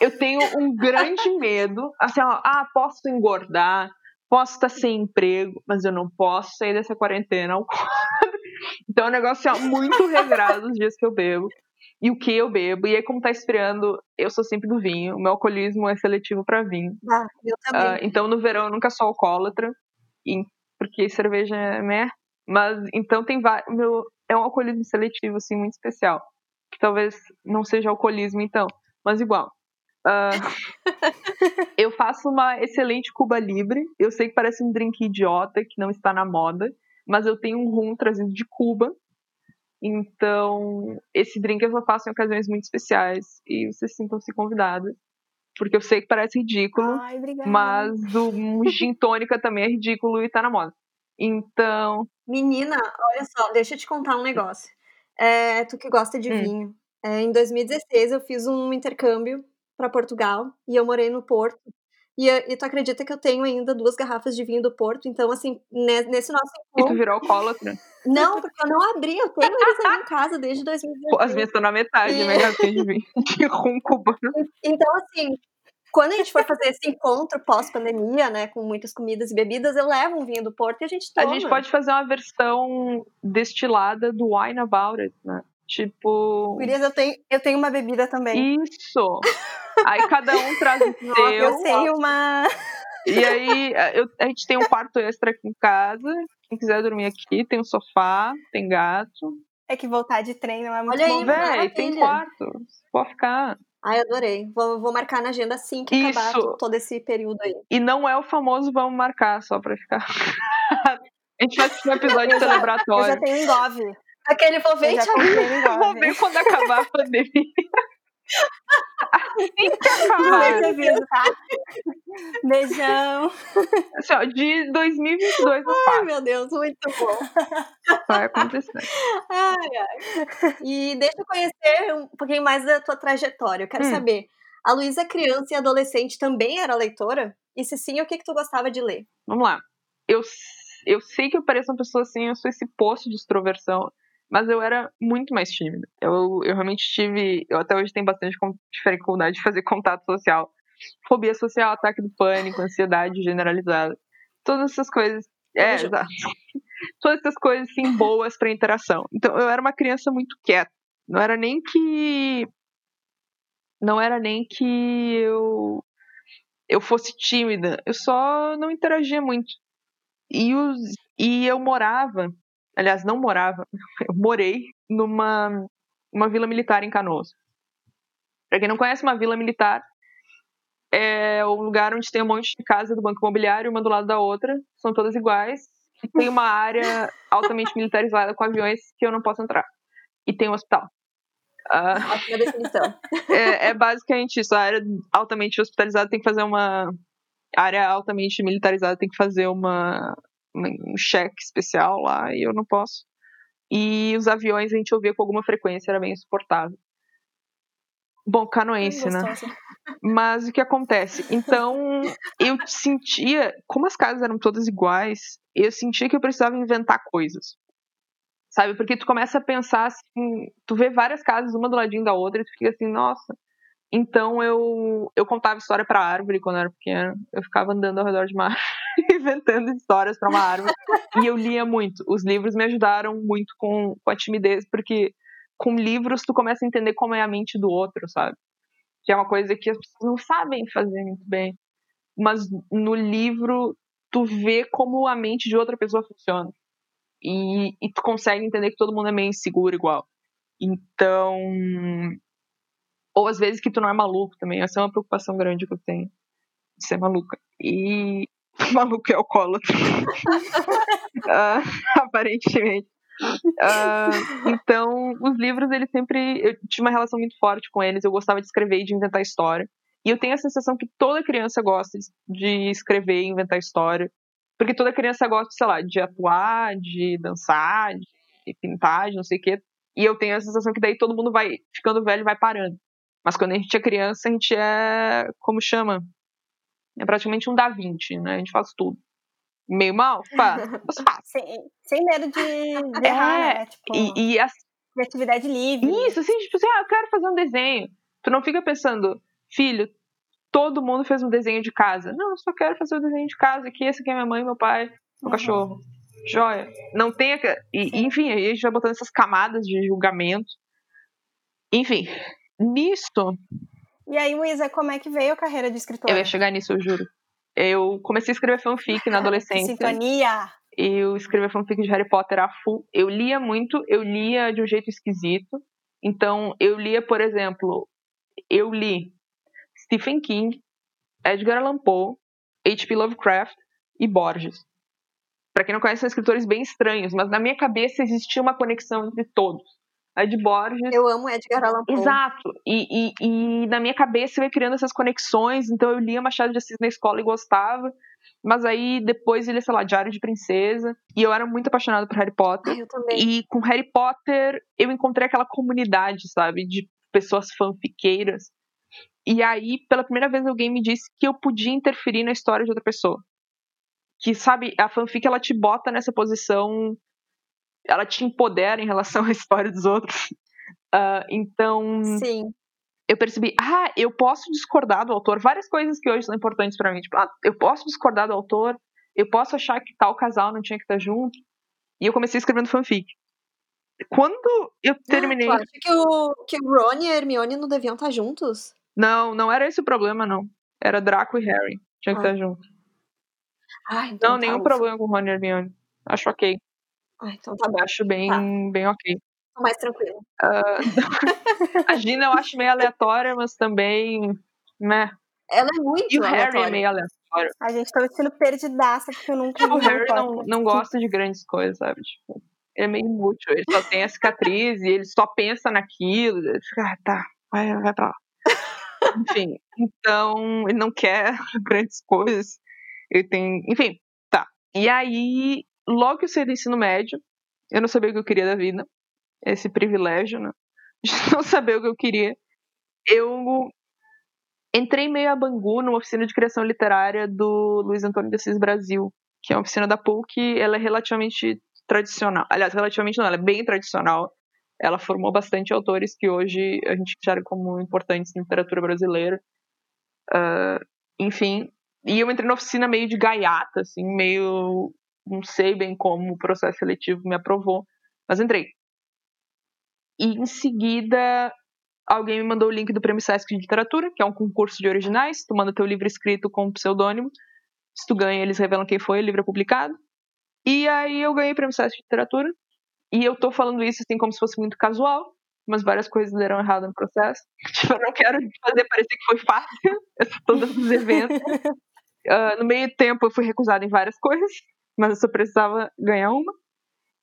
[SPEAKER 2] eu tenho um grande medo, assim, ó, ah, posso engordar, posso estar sem emprego, mas eu não posso sair dessa quarentena Então é um negócio assim, ó, muito regrado os dias que eu bebo e o que eu bebo. E aí, como tá esfriando, eu sou sempre do vinho. O meu alcoolismo é seletivo para vinho.
[SPEAKER 1] Ah, eu também. Uh,
[SPEAKER 2] então, no verão, eu nunca sou alcoólatra, porque cerveja é meh. Mas, então, tem vários. Meu, é um alcoolismo seletivo, assim, muito especial. Que talvez não seja alcoolismo, então. Mas, igual. Uh, eu faço uma excelente Cuba Libre. Eu sei que parece um drink idiota que não está na moda, mas eu tenho um rum trazido de Cuba. Então, esse drink eu só faço em ocasiões muito especiais e vocês sintam-se convidados. Porque eu sei que parece ridículo,
[SPEAKER 3] Ai,
[SPEAKER 2] mas o gin tônica também é ridículo e tá na moda. Então.
[SPEAKER 1] Menina, olha só, deixa eu te contar um negócio. É, tu que gosta de hum. vinho. É, em 2016 eu fiz um intercâmbio para Portugal e eu morei no Porto. E, e, tu acredita que eu tenho ainda duas garrafas de vinho do Porto? Então, assim, nesse nosso
[SPEAKER 2] encontro... E tu virou alcoólatra?
[SPEAKER 1] Não, porque eu não abri, eu tenho eles aí em casa desde 2016.
[SPEAKER 2] As minhas estão na metade, e... minha garrafinha de vinho de rum cubano.
[SPEAKER 1] Então, assim, quando a gente for fazer esse encontro pós-pandemia, né, com muitas comidas e bebidas, eu levo um vinho do Porto e a gente toma.
[SPEAKER 2] A gente pode fazer uma versão destilada do Wine About It, né? Tipo.
[SPEAKER 3] Gurias, eu tenho, eu tenho uma bebida também.
[SPEAKER 2] Isso! Aí cada um traz o seu.
[SPEAKER 3] Eu tenho uma.
[SPEAKER 2] E aí eu, a gente tem um quarto extra aqui em casa. Quem quiser dormir aqui, tem um sofá, tem gato.
[SPEAKER 3] É que voltar de trem não é muito
[SPEAKER 1] Olha
[SPEAKER 3] bom.
[SPEAKER 1] Aí,
[SPEAKER 2] véi, tem quarto. Pode ficar.
[SPEAKER 1] Ai, adorei. Vou, vou marcar na agenda assim que Isso. acabar todo esse período aí.
[SPEAKER 2] E não é o famoso vamos marcar, só pra ficar. a gente faz um episódio celebratório.
[SPEAKER 3] Eu já tenho engove.
[SPEAKER 1] Aquele vou ver,
[SPEAKER 2] Vou ver quando acabar a pandemia. acabar.
[SPEAKER 3] Aviso, tá? Beijão.
[SPEAKER 2] De 2022
[SPEAKER 1] não Ai, meu Deus, muito bom.
[SPEAKER 2] Vai acontecer.
[SPEAKER 1] Ai, ai. E deixa eu conhecer um pouquinho mais da tua trajetória. Eu quero hum. saber, a Luísa criança e adolescente também era leitora? E se sim, o que que tu gostava de ler?
[SPEAKER 2] Vamos lá. Eu, eu sei que eu pareço uma pessoa assim, eu sou esse poço de extroversão mas eu era muito mais tímida. Eu, eu realmente tive, eu até hoje tenho bastante dificuldade de fazer contato social. Fobia social, ataque do pânico, ansiedade generalizada. Todas essas coisas. É, exato. Todas essas coisas, assim, boas para interação. Então, eu era uma criança muito quieta. Não era nem que. Não era nem que eu. Eu fosse tímida. Eu só não interagia muito. E, os, e eu morava aliás, não morava, eu morei numa uma vila militar em Canoas. Para quem não conhece, uma vila militar é um lugar onde tem um monte de casa do banco imobiliário, uma do lado da outra, são todas iguais, e tem uma área altamente militarizada com aviões que eu não posso entrar. E tem um hospital.
[SPEAKER 1] Uh, definição.
[SPEAKER 2] é, é basicamente isso. A área altamente hospitalizada tem que fazer uma. A área altamente militarizada tem que fazer uma, um cheque especial lá e eu não posso. E os aviões a gente ouvia com alguma frequência, era bem insuportável. Bom, canoense, né? Mas o que acontece? Então, eu sentia, como as casas eram todas iguais, eu sentia que eu precisava inventar coisas. Sabe? Porque tu começa a pensar assim, tu vê várias casas uma do ladinho da outra e tu fica assim, nossa, então eu, eu contava história para árvore quando eu era pequena. Eu ficava andando ao redor de uma inventando histórias para uma árvore. e eu lia muito. Os livros me ajudaram muito com, com a timidez, porque com livros tu começa a entender como é a mente do outro, sabe? Que é uma coisa que as pessoas não sabem fazer muito bem. Mas no livro tu vê como a mente de outra pessoa funciona. E, e tu consegue entender que todo mundo é meio inseguro igual. Então, ou às vezes que tu não é maluco também. Essa é uma preocupação grande que eu tenho. De ser maluca. E maluco é alcoólatra. uh, aparentemente. Uh, então, os livros, eles sempre. Eu tinha uma relação muito forte com eles. Eu gostava de escrever e de inventar história. E eu tenho a sensação que toda criança gosta de escrever e inventar história. Porque toda criança gosta, sei lá, de atuar, de dançar, de pintar, de não sei o quê. E eu tenho a sensação que daí todo mundo vai ficando velho e vai parando. Mas quando a gente é criança, a gente é. Como chama? É praticamente um Da Vinci, né? A gente faz tudo. Meio mal? Faz. Mas faz.
[SPEAKER 3] Sem, sem medo de, de errar,
[SPEAKER 2] É,
[SPEAKER 3] né? Tipo,
[SPEAKER 2] E, e as
[SPEAKER 3] criatividade livre.
[SPEAKER 2] Isso, assim, tipo assim, ah, eu quero fazer um desenho. Tu não fica pensando, filho, todo mundo fez um desenho de casa. Não, eu só quero fazer o desenho de casa aqui, esse aqui é minha mãe, meu pai, meu
[SPEAKER 3] Uhum.
[SPEAKER 2] cachorro. Joia. Não tem. aque- E, enfim, aí a gente vai botando essas camadas de julgamento. Enfim, nisto,
[SPEAKER 3] E aí, Luísa, como é que veio a carreira de escritora?
[SPEAKER 2] eu ia chegar nisso, eu juro. Eu comecei a escrever fanfic na adolescência.
[SPEAKER 3] Sintonia!
[SPEAKER 2] eu escrevia fanfic de Harry Potter a full. Eu lia muito, eu lia de um jeito esquisito. Então, eu lia, por exemplo, eu li Stephen King, Edgar Allan Poe, H.P. Lovecraft e Borges. Pra quem não conhece, são escritores bem estranhos, mas na minha cabeça existia uma conexão entre todos. De Borges
[SPEAKER 1] Eu amo Edgar Allan Poe.
[SPEAKER 2] Exato. E, e, e na minha cabeça eu ia criando essas conexões, então eu lia Machado de Assis na escola e gostava. Mas aí depois ele, sei lá, Diário de Princesa. E eu era muito apaixonada por Harry Potter.
[SPEAKER 1] Ai, eu também.
[SPEAKER 2] E com Harry Potter eu encontrei aquela comunidade, sabe? De pessoas fanfiqueiras. E aí, pela primeira vez, alguém me disse que eu podia interferir na história de outra pessoa. Que, sabe, a fanfic ela te bota nessa posição. Ela te empodera em relação à história dos outros. Ah, então,
[SPEAKER 1] Sim.
[SPEAKER 2] eu percebi, ah, eu posso discordar do autor. Várias coisas que hoje são importantes pra mim. Tipo, ah, eu posso discordar do autor, eu posso achar que tal casal não tinha que estar junto. E eu comecei escrevendo fanfic. Quando eu terminei.
[SPEAKER 1] Tu acha que o, que o Ron e a Hermione não deviam estar juntos?
[SPEAKER 2] Não, não era esse o problema, não. Era Draco e Harry. Tinha que
[SPEAKER 1] Ah.
[SPEAKER 2] estar junto.
[SPEAKER 1] Ah, então
[SPEAKER 2] Não,
[SPEAKER 1] tá,
[SPEAKER 2] nenhum
[SPEAKER 1] ufa.
[SPEAKER 2] problema com Ron e Hermione. Acho ok.
[SPEAKER 1] Ah, então tá
[SPEAKER 2] bem,
[SPEAKER 1] Tá.
[SPEAKER 2] bem ok.
[SPEAKER 1] Tô mais tranquilo.
[SPEAKER 2] A Gina eu acho meio aleatória, mas também. Né?
[SPEAKER 1] Ela é muito
[SPEAKER 2] E o Harry é
[SPEAKER 1] aleatória.
[SPEAKER 2] meio aleatório.
[SPEAKER 3] A gente tá sentindo perdidaça porque eu nunca
[SPEAKER 2] O
[SPEAKER 3] vi Harry
[SPEAKER 2] não, não gosta de grandes coisas, sabe? Tipo, ele é meio inútil. Ele só tem a cicatriz e ele só pensa naquilo. Ele fica, ah, tá, vai, vai pra lá. Enfim, então ele não quer grandes coisas. Ele tem. Enfim, tá. E aí, logo que eu saí do ensino médio, eu não sabia o que eu queria da vida. Esse privilégio, né? De não saber o que eu queria. Eu entrei meio a Bangu numa oficina de criação literária do Luiz Antônio de Assis Brasil, que é uma oficina da PUC, ela é relativamente tradicional. Aliás, relativamente não, ela é bem tradicional. Ela formou bastante autores que hoje a gente enxerga como importantes na literatura brasileira. Ah, enfim, e eu entrei na oficina meio de gaiata, assim, meio. Não sei bem como o processo seletivo me aprovou, mas entrei. E em seguida, alguém me mandou o link do Prêmio Sesc de Literatura, que é um concurso de originais. Tu manda teu livro escrito com um pseudônimo. Se tu ganha, eles revelam quem foi, o livro é publicado. E aí eu ganhei o Prêmio Sesc de Literatura. E eu tô falando isso assim como se fosse muito casual, mas várias coisas deram errado no processo. Tipo, eu não quero fazer parecer que foi fácil, eu só tô dando os eventos. Ah, no meio tempo eu fui recusada em várias coisas, mas eu só precisava ganhar uma.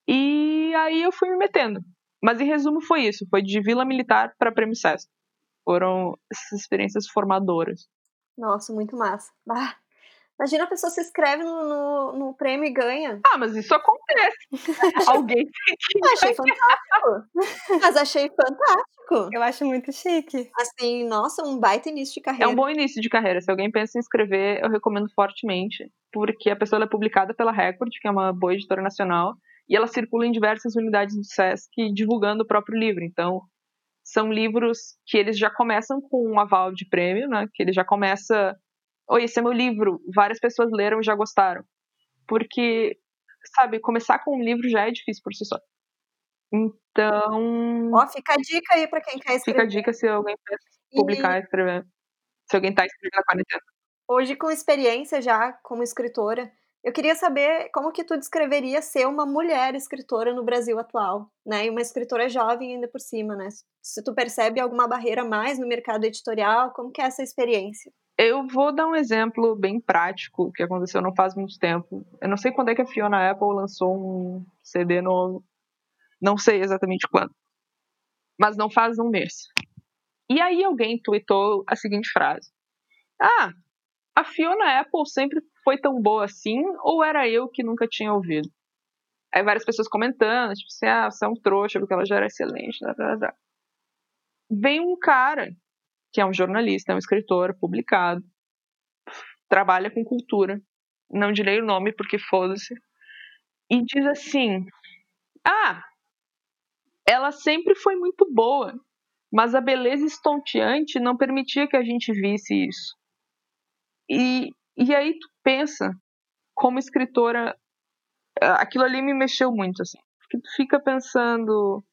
[SPEAKER 2] E aí eu fui me metendo. Mas em resumo foi isso, foi de Vila Militar para Prêmio Sesc. Foram essas experiências formadoras.
[SPEAKER 1] Nossa, muito massa. Ah, imagina a pessoa se inscreve no, no, no prêmio e ganha.
[SPEAKER 2] Ah, mas isso acontece. Alguém tem que.
[SPEAKER 1] Achei fantástico. Mas achei fantástico.
[SPEAKER 3] Eu acho muito chique.
[SPEAKER 1] Assim, nossa, um baita início de
[SPEAKER 2] É
[SPEAKER 1] carreira.
[SPEAKER 2] um bom início de carreira. Se alguém pensa em escrever, eu recomendo fortemente. Porque a pessoa ela é publicada pela Record, que é uma boa editora nacional, e ela circula em diversas unidades do SESC divulgando o próprio livro. Então, são livros que eles já começam com um aval de prêmio, né? Que ele já começa. Oi, esse é meu livro. Várias pessoas leram e já gostaram. Porque, sabe, começar com um livro já é difícil por si só. Então,
[SPEAKER 1] Ó, fica a dica aí pra quem quer escrever.
[SPEAKER 2] fica a dica se alguém em publicar e escrever. Se alguém tá escrevendo na quarentena.
[SPEAKER 1] Hoje, com experiência já como escritora, eu queria saber como que tu descreveria ser uma mulher escritora no Brasil atual, né? E uma escritora jovem ainda por cima, né? Se tu percebe alguma barreira mais no mercado editorial, como que é essa experiência?
[SPEAKER 2] Eu vou dar um exemplo bem prático que aconteceu não faz muito tempo. Eu não sei quando é que a Fiona Apple lançou um CD novo. Não sei exatamente quando. Mas não faz um mês. E aí alguém tweetou a seguinte frase. Ah, a Fiona Apple sempre foi tão boa assim, ou era eu que nunca tinha ouvido? Aí várias pessoas comentando, tipo assim, ah, você é um trouxa, porque ela já era excelente, blá, blá, blá. Vem um cara, que é um jornalista, é um escritor, publicado, trabalha com cultura, não direi o nome porque foda-se, e diz assim: Ah, ela sempre foi muito boa, mas a beleza estonteante não permitia que a gente visse isso. E, e aí tu pensa, como escritora, aquilo ali me mexeu muito, assim. Porque tu fica pensando,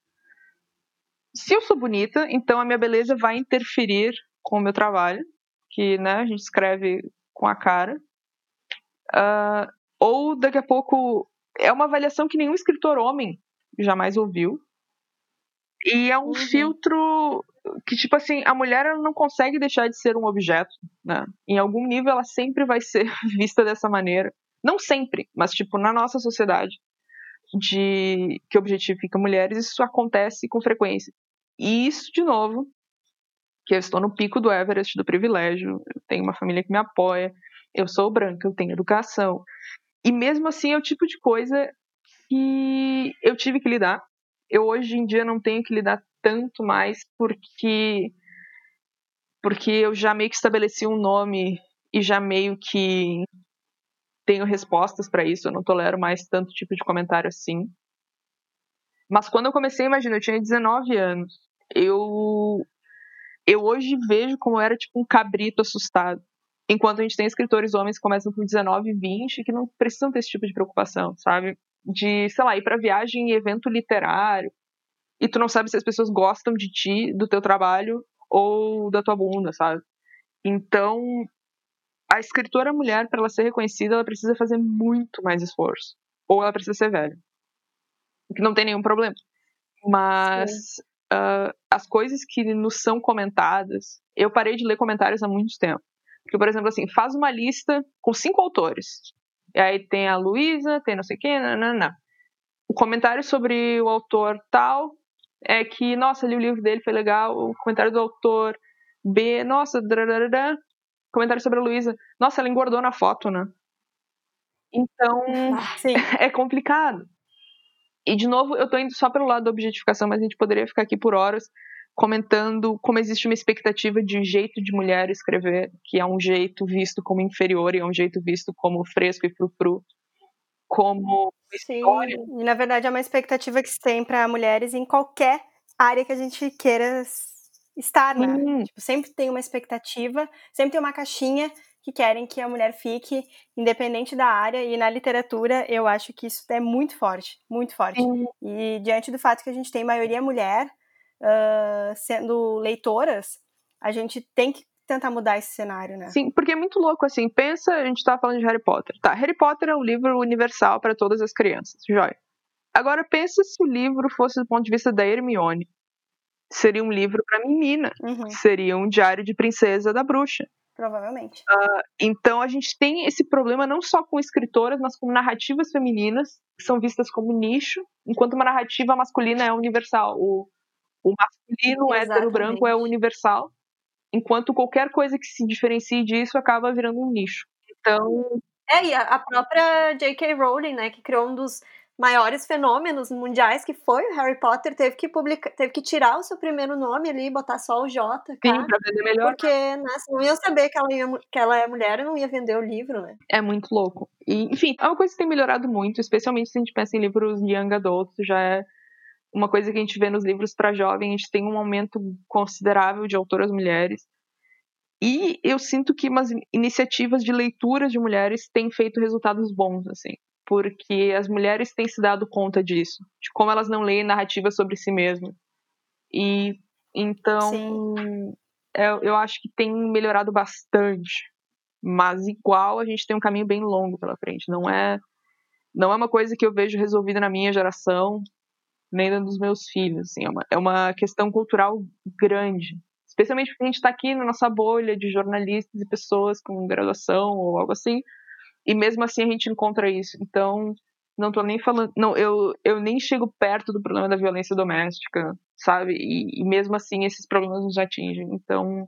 [SPEAKER 2] se eu sou bonita, então a minha beleza vai interferir com o meu trabalho, que né, a gente escreve com a cara. Uh, ou daqui a pouco é uma avaliação que nenhum escritor homem jamais ouviu. E é um uhum. filtro que, tipo assim, a mulher ela não consegue deixar de ser um objeto, né? Em algum nível ela sempre vai ser vista dessa maneira. Não sempre, mas, tipo, na nossa sociedade de que objetifica mulheres, isso acontece com frequência. E isso, de novo, que eu estou no pico do Everest do privilégio, eu tenho uma família que me apoia, eu sou branca, eu tenho educação. E mesmo assim é o tipo de coisa que eu tive que lidar. Eu hoje em dia não tenho que lidar tanto mais porque porque eu já meio que estabeleci um nome e já meio que tenho respostas para isso, eu não tolero mais tanto tipo de comentário assim. Mas quando eu comecei, imagina, eu tinha 19 anos. Eu eu hoje vejo como era tipo um cabrito assustado. Enquanto a gente tem escritores homens que começam com 19 e 20 que não precisam ter esse tipo de preocupação, sabe? De, sei lá, ir para viagem em evento literário e tu não sabe se as pessoas gostam de ti, do teu trabalho ou da tua bunda, sabe? Então, a escritora mulher, para ela ser reconhecida, ela precisa fazer muito mais esforço. Ou ela precisa ser velha. O que não tem nenhum problema. Mas uh, as coisas que nos são comentadas, eu parei de ler comentários há muito tempo. Porque, por exemplo, assim, faz uma lista com cinco autores. E aí tem a Luísa, tem não sei quem, não. O comentário sobre o autor tal é que, nossa, li o livro dele, foi legal. O comentário do autor B, nossa, drarará. Comentário sobre a Luísa, nossa, ela engordou na foto, né? Então,
[SPEAKER 3] ah,
[SPEAKER 2] é complicado. E, de novo, eu tô indo só pelo lado da objetificação, mas a gente poderia ficar aqui por horas comentando como existe uma expectativa de jeito de mulher escrever, que é um jeito visto como inferior e é um jeito visto como fresco e frufru, como
[SPEAKER 3] Sim, história. e na verdade é uma expectativa que se tem para mulheres em qualquer área que a gente queira estar, né? Hum. Tipo, sempre tem uma expectativa, sempre tem uma caixinha que querem que a mulher fique independente da área e na literatura eu acho que isso é muito forte, muito forte. Sim. E diante do fato que a gente tem maioria mulher, uh, sendo leitoras, a gente tem que tentar mudar esse cenário, né?
[SPEAKER 2] Sim, porque é muito louco, assim, pensa, a gente tá falando de Harry Potter. Tá, Harry Potter é um livro universal para todas as crianças, joia. Agora pensa se o livro fosse do ponto de vista da Hermione. Seria um livro para menina. Uhum. Seria um diário de princesa da bruxa.
[SPEAKER 3] Provavelmente.
[SPEAKER 2] Uh, então a gente tem esse problema não só com escritoras, mas com narrativas femininas, que são vistas como nicho, enquanto uma narrativa masculina é universal. O, o masculino Exatamente. hétero branco é universal, enquanto qualquer coisa que se diferencie disso acaba virando um nicho. Então.
[SPEAKER 1] É, e a própria J.K. Rowling, né, que criou um dos maiores fenômenos mundiais que foi o Harry Potter, teve que publicar, teve que tirar o seu primeiro nome ali, botar só o J,
[SPEAKER 2] Sim, pra vender melhor.
[SPEAKER 1] Porque, né, não iam saber que ela, ia, que ela é mulher e não ia vender o livro, né?
[SPEAKER 2] É muito louco. E, enfim, é uma coisa que tem melhorado muito, especialmente se a gente pensa em livros young adults, já é uma coisa que a gente vê nos livros para jovem, a gente tem um aumento considerável de autoras mulheres. E eu sinto que umas iniciativas de leituras de mulheres têm feito resultados bons, assim, porque as mulheres têm se dado conta disso, de como elas não leem narrativas sobre si mesmas. E então eu, eu acho que tem melhorado bastante, mas igual a gente tem um caminho bem longo pela frente. Não é não é uma coisa que eu vejo resolvida na minha geração nem da dos meus filhos. Assim, é, uma, é uma questão cultural grande. Especialmente porque a gente está aqui na nossa bolha de jornalistas e pessoas com graduação ou algo assim, e mesmo assim a gente encontra isso. Então, não estou nem falando. Não, eu, eu nem chego perto do problema da violência doméstica, sabe? E, e mesmo assim esses problemas nos atingem. Então,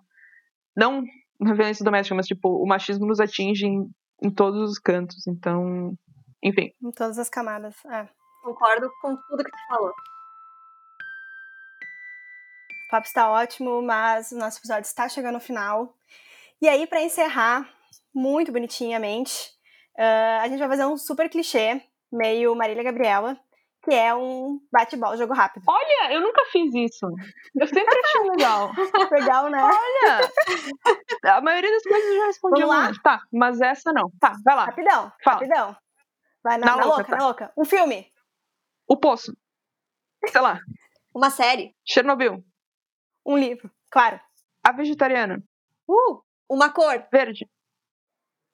[SPEAKER 2] não na violência doméstica, mas tipo, o machismo nos atinge em, em todos os cantos. Então, enfim.
[SPEAKER 3] Em todas as camadas. É.
[SPEAKER 1] Concordo com tudo que tu falou.
[SPEAKER 3] O papo está ótimo, mas o nosso episódio está chegando ao final. E aí, para encerrar, muito bonitinhamente, uh, a gente vai fazer um super clichê, meio Marília Gabriela, que é um bate-bola, jogo rápido.
[SPEAKER 2] Olha, eu nunca fiz isso. Eu sempre achei legal.
[SPEAKER 3] legal, né?
[SPEAKER 2] Olha! A maioria das coisas eu já respondi
[SPEAKER 3] Vamos lá?
[SPEAKER 2] antes. Tá, mas essa não. Tá, vai lá.
[SPEAKER 3] Rapidão,
[SPEAKER 2] Fala.
[SPEAKER 3] rapidão. Vai na,
[SPEAKER 2] Na
[SPEAKER 3] na
[SPEAKER 2] louca,
[SPEAKER 3] louca,
[SPEAKER 2] tá.
[SPEAKER 3] na louca. Um filme.
[SPEAKER 2] O Poço. Sei lá.
[SPEAKER 1] Uma série.
[SPEAKER 2] Chernobyl.
[SPEAKER 3] Um livro, claro.
[SPEAKER 2] A Vegetariana.
[SPEAKER 1] Uh, uma cor.
[SPEAKER 2] Verde.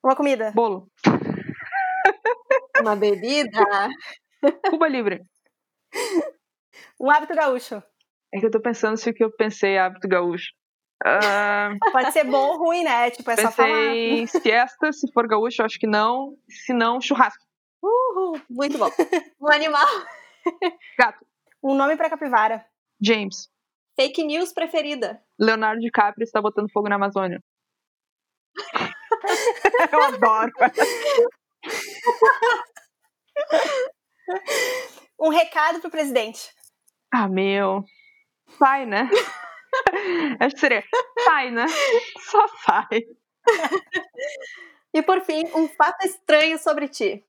[SPEAKER 3] Uma comida.
[SPEAKER 2] Bolo.
[SPEAKER 1] Uma bebida.
[SPEAKER 2] Cuba Libre.
[SPEAKER 3] Um hábito gaúcho.
[SPEAKER 2] É que eu tô pensando se o que eu pensei é hábito gaúcho. Ah,
[SPEAKER 3] Pode ser bom ou ruim, né? Tipo, é só falar.
[SPEAKER 2] pensei siesta, se for gaúcho, acho que não. Se não, churrasco.
[SPEAKER 1] Uhul, muito bom. Um animal.
[SPEAKER 2] Gato.
[SPEAKER 3] Um nome pra capivara.
[SPEAKER 2] James.
[SPEAKER 1] Fake news preferida.
[SPEAKER 2] Leonardo DiCaprio está botando fogo na Amazônia. eu adoro.
[SPEAKER 3] Um recado pro presidente.
[SPEAKER 2] Ah, meu. Sai, né? Acho que seria. Sai, né? Só sai.
[SPEAKER 1] E por fim, um fato estranho sobre ti.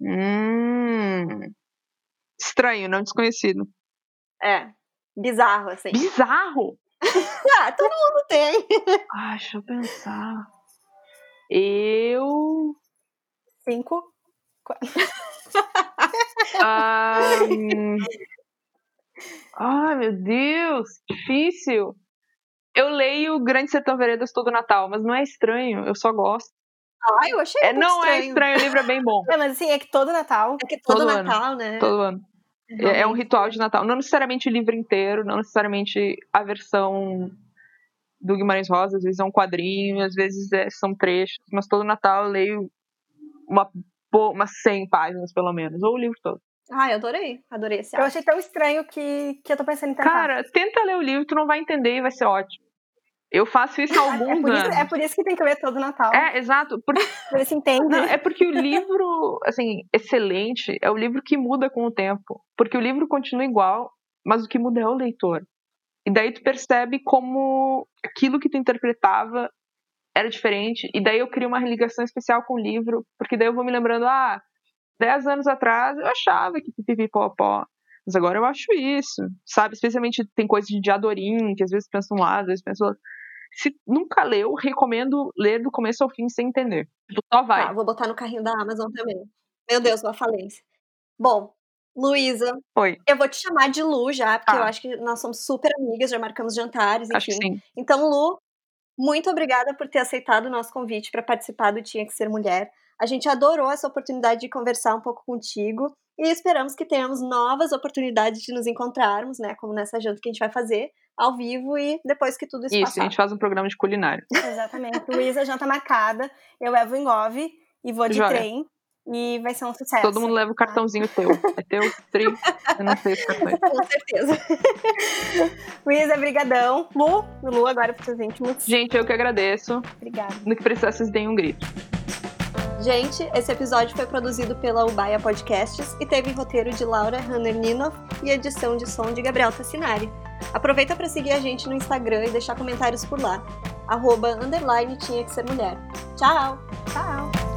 [SPEAKER 2] Hum. Estranho, não desconhecido.
[SPEAKER 1] É. Bizarro, assim.
[SPEAKER 2] Bizarro!
[SPEAKER 1] Ah, todo mundo tem.
[SPEAKER 2] Ah, deixa eu pensar. Eu.
[SPEAKER 3] Cinco.
[SPEAKER 2] Ah, hum. Ai, meu Deus, difícil. Eu leio Grande Sertão Veredas todo Natal, mas não é estranho, eu só gosto.
[SPEAKER 1] Ah, eu achei
[SPEAKER 2] É,
[SPEAKER 1] um
[SPEAKER 2] não é
[SPEAKER 1] estranho.
[SPEAKER 2] estranho, o livro é bem bom.
[SPEAKER 3] É, mas assim, é que todo Natal.
[SPEAKER 1] É que todo,
[SPEAKER 2] Todo ano.
[SPEAKER 1] Natal, né?
[SPEAKER 2] Todo ano. É, é um ritual de Natal. Não necessariamente o livro inteiro, não necessariamente a versão do Guimarães Rosa, às vezes é um quadrinho, às vezes é- são trechos, mas todo Natal eu leio uma, bo- umas 100 páginas, pelo menos, ou o livro todo.
[SPEAKER 1] Ah, eu adorei. Adorei esse
[SPEAKER 3] Eu achei tão estranho que, que eu tô pensando em tentar.
[SPEAKER 2] Cara, tenta ler o livro, tu não vai entender e vai ser ótimo. Eu faço isso há alguns
[SPEAKER 3] é, por isso,
[SPEAKER 2] anos.
[SPEAKER 3] é por isso que tem que ler todo Natal.
[SPEAKER 2] É, exato. Por,
[SPEAKER 3] Por isso entende.
[SPEAKER 2] não, é porque o livro, assim, excelente, é o livro que muda com o tempo. Porque o livro continua igual, mas o que muda é o leitor. E daí tu percebe como aquilo que tu interpretava era diferente. E daí eu crio uma ligação especial com o livro, porque daí eu vou me lembrando, ah, dez anos atrás eu achava que pipipipopó. Mas agora eu acho isso, sabe? Especialmente tem coisas de Adorim, que às vezes pensa um lado, às vezes pensa outro. Se nunca leu, recomendo ler do começo ao fim sem entender. Só vai.
[SPEAKER 1] Tá, vou botar no carrinho da Amazon também. Meu Deus, uma falência. Bom, Luísa,
[SPEAKER 2] Oi,
[SPEAKER 1] eu vou te chamar de Lu já, porque
[SPEAKER 2] Tá.
[SPEAKER 1] eu acho que nós somos super amigas, já marcamos jantares,
[SPEAKER 2] acho que
[SPEAKER 1] enfim.
[SPEAKER 2] sim.
[SPEAKER 1] Então, Lu, muito obrigada por ter aceitado o nosso convite para participar do Tinha que Ser Mulher. A gente adorou essa oportunidade de conversar um pouco contigo e esperamos que tenhamos novas oportunidades de nos encontrarmos, né? Como nessa janta que a gente vai fazer ao vivo e depois que tudo isso,
[SPEAKER 2] Isso,
[SPEAKER 1] passar.
[SPEAKER 2] a gente faz um programa de culinária.
[SPEAKER 3] Exatamente. Luísa, janta marcada. Eu levo Engove e vou de
[SPEAKER 2] Joia.
[SPEAKER 3] trem. E vai ser um sucesso.
[SPEAKER 2] Todo mundo leva o cartãozinho teu. É teu, tri, eu não sei os cartões.
[SPEAKER 1] Com certeza.
[SPEAKER 3] Luísa, brigadão. Lu, Lu agora pros seus íntimos.
[SPEAKER 2] Gente, eu que agradeço.
[SPEAKER 3] Obrigada.
[SPEAKER 2] No que precisar, vocês deem um grito.
[SPEAKER 1] Gente, esse episódio foi produzido pela Ubaia Podcasts e teve roteiro de Laura Hannerninoff e edição de som de Gabriel Tassinari. Aproveita para seguir a gente no Instagram e deixar comentários por lá. Arroba, underline, tinha que ser mulher. Tchau!
[SPEAKER 3] Tchau.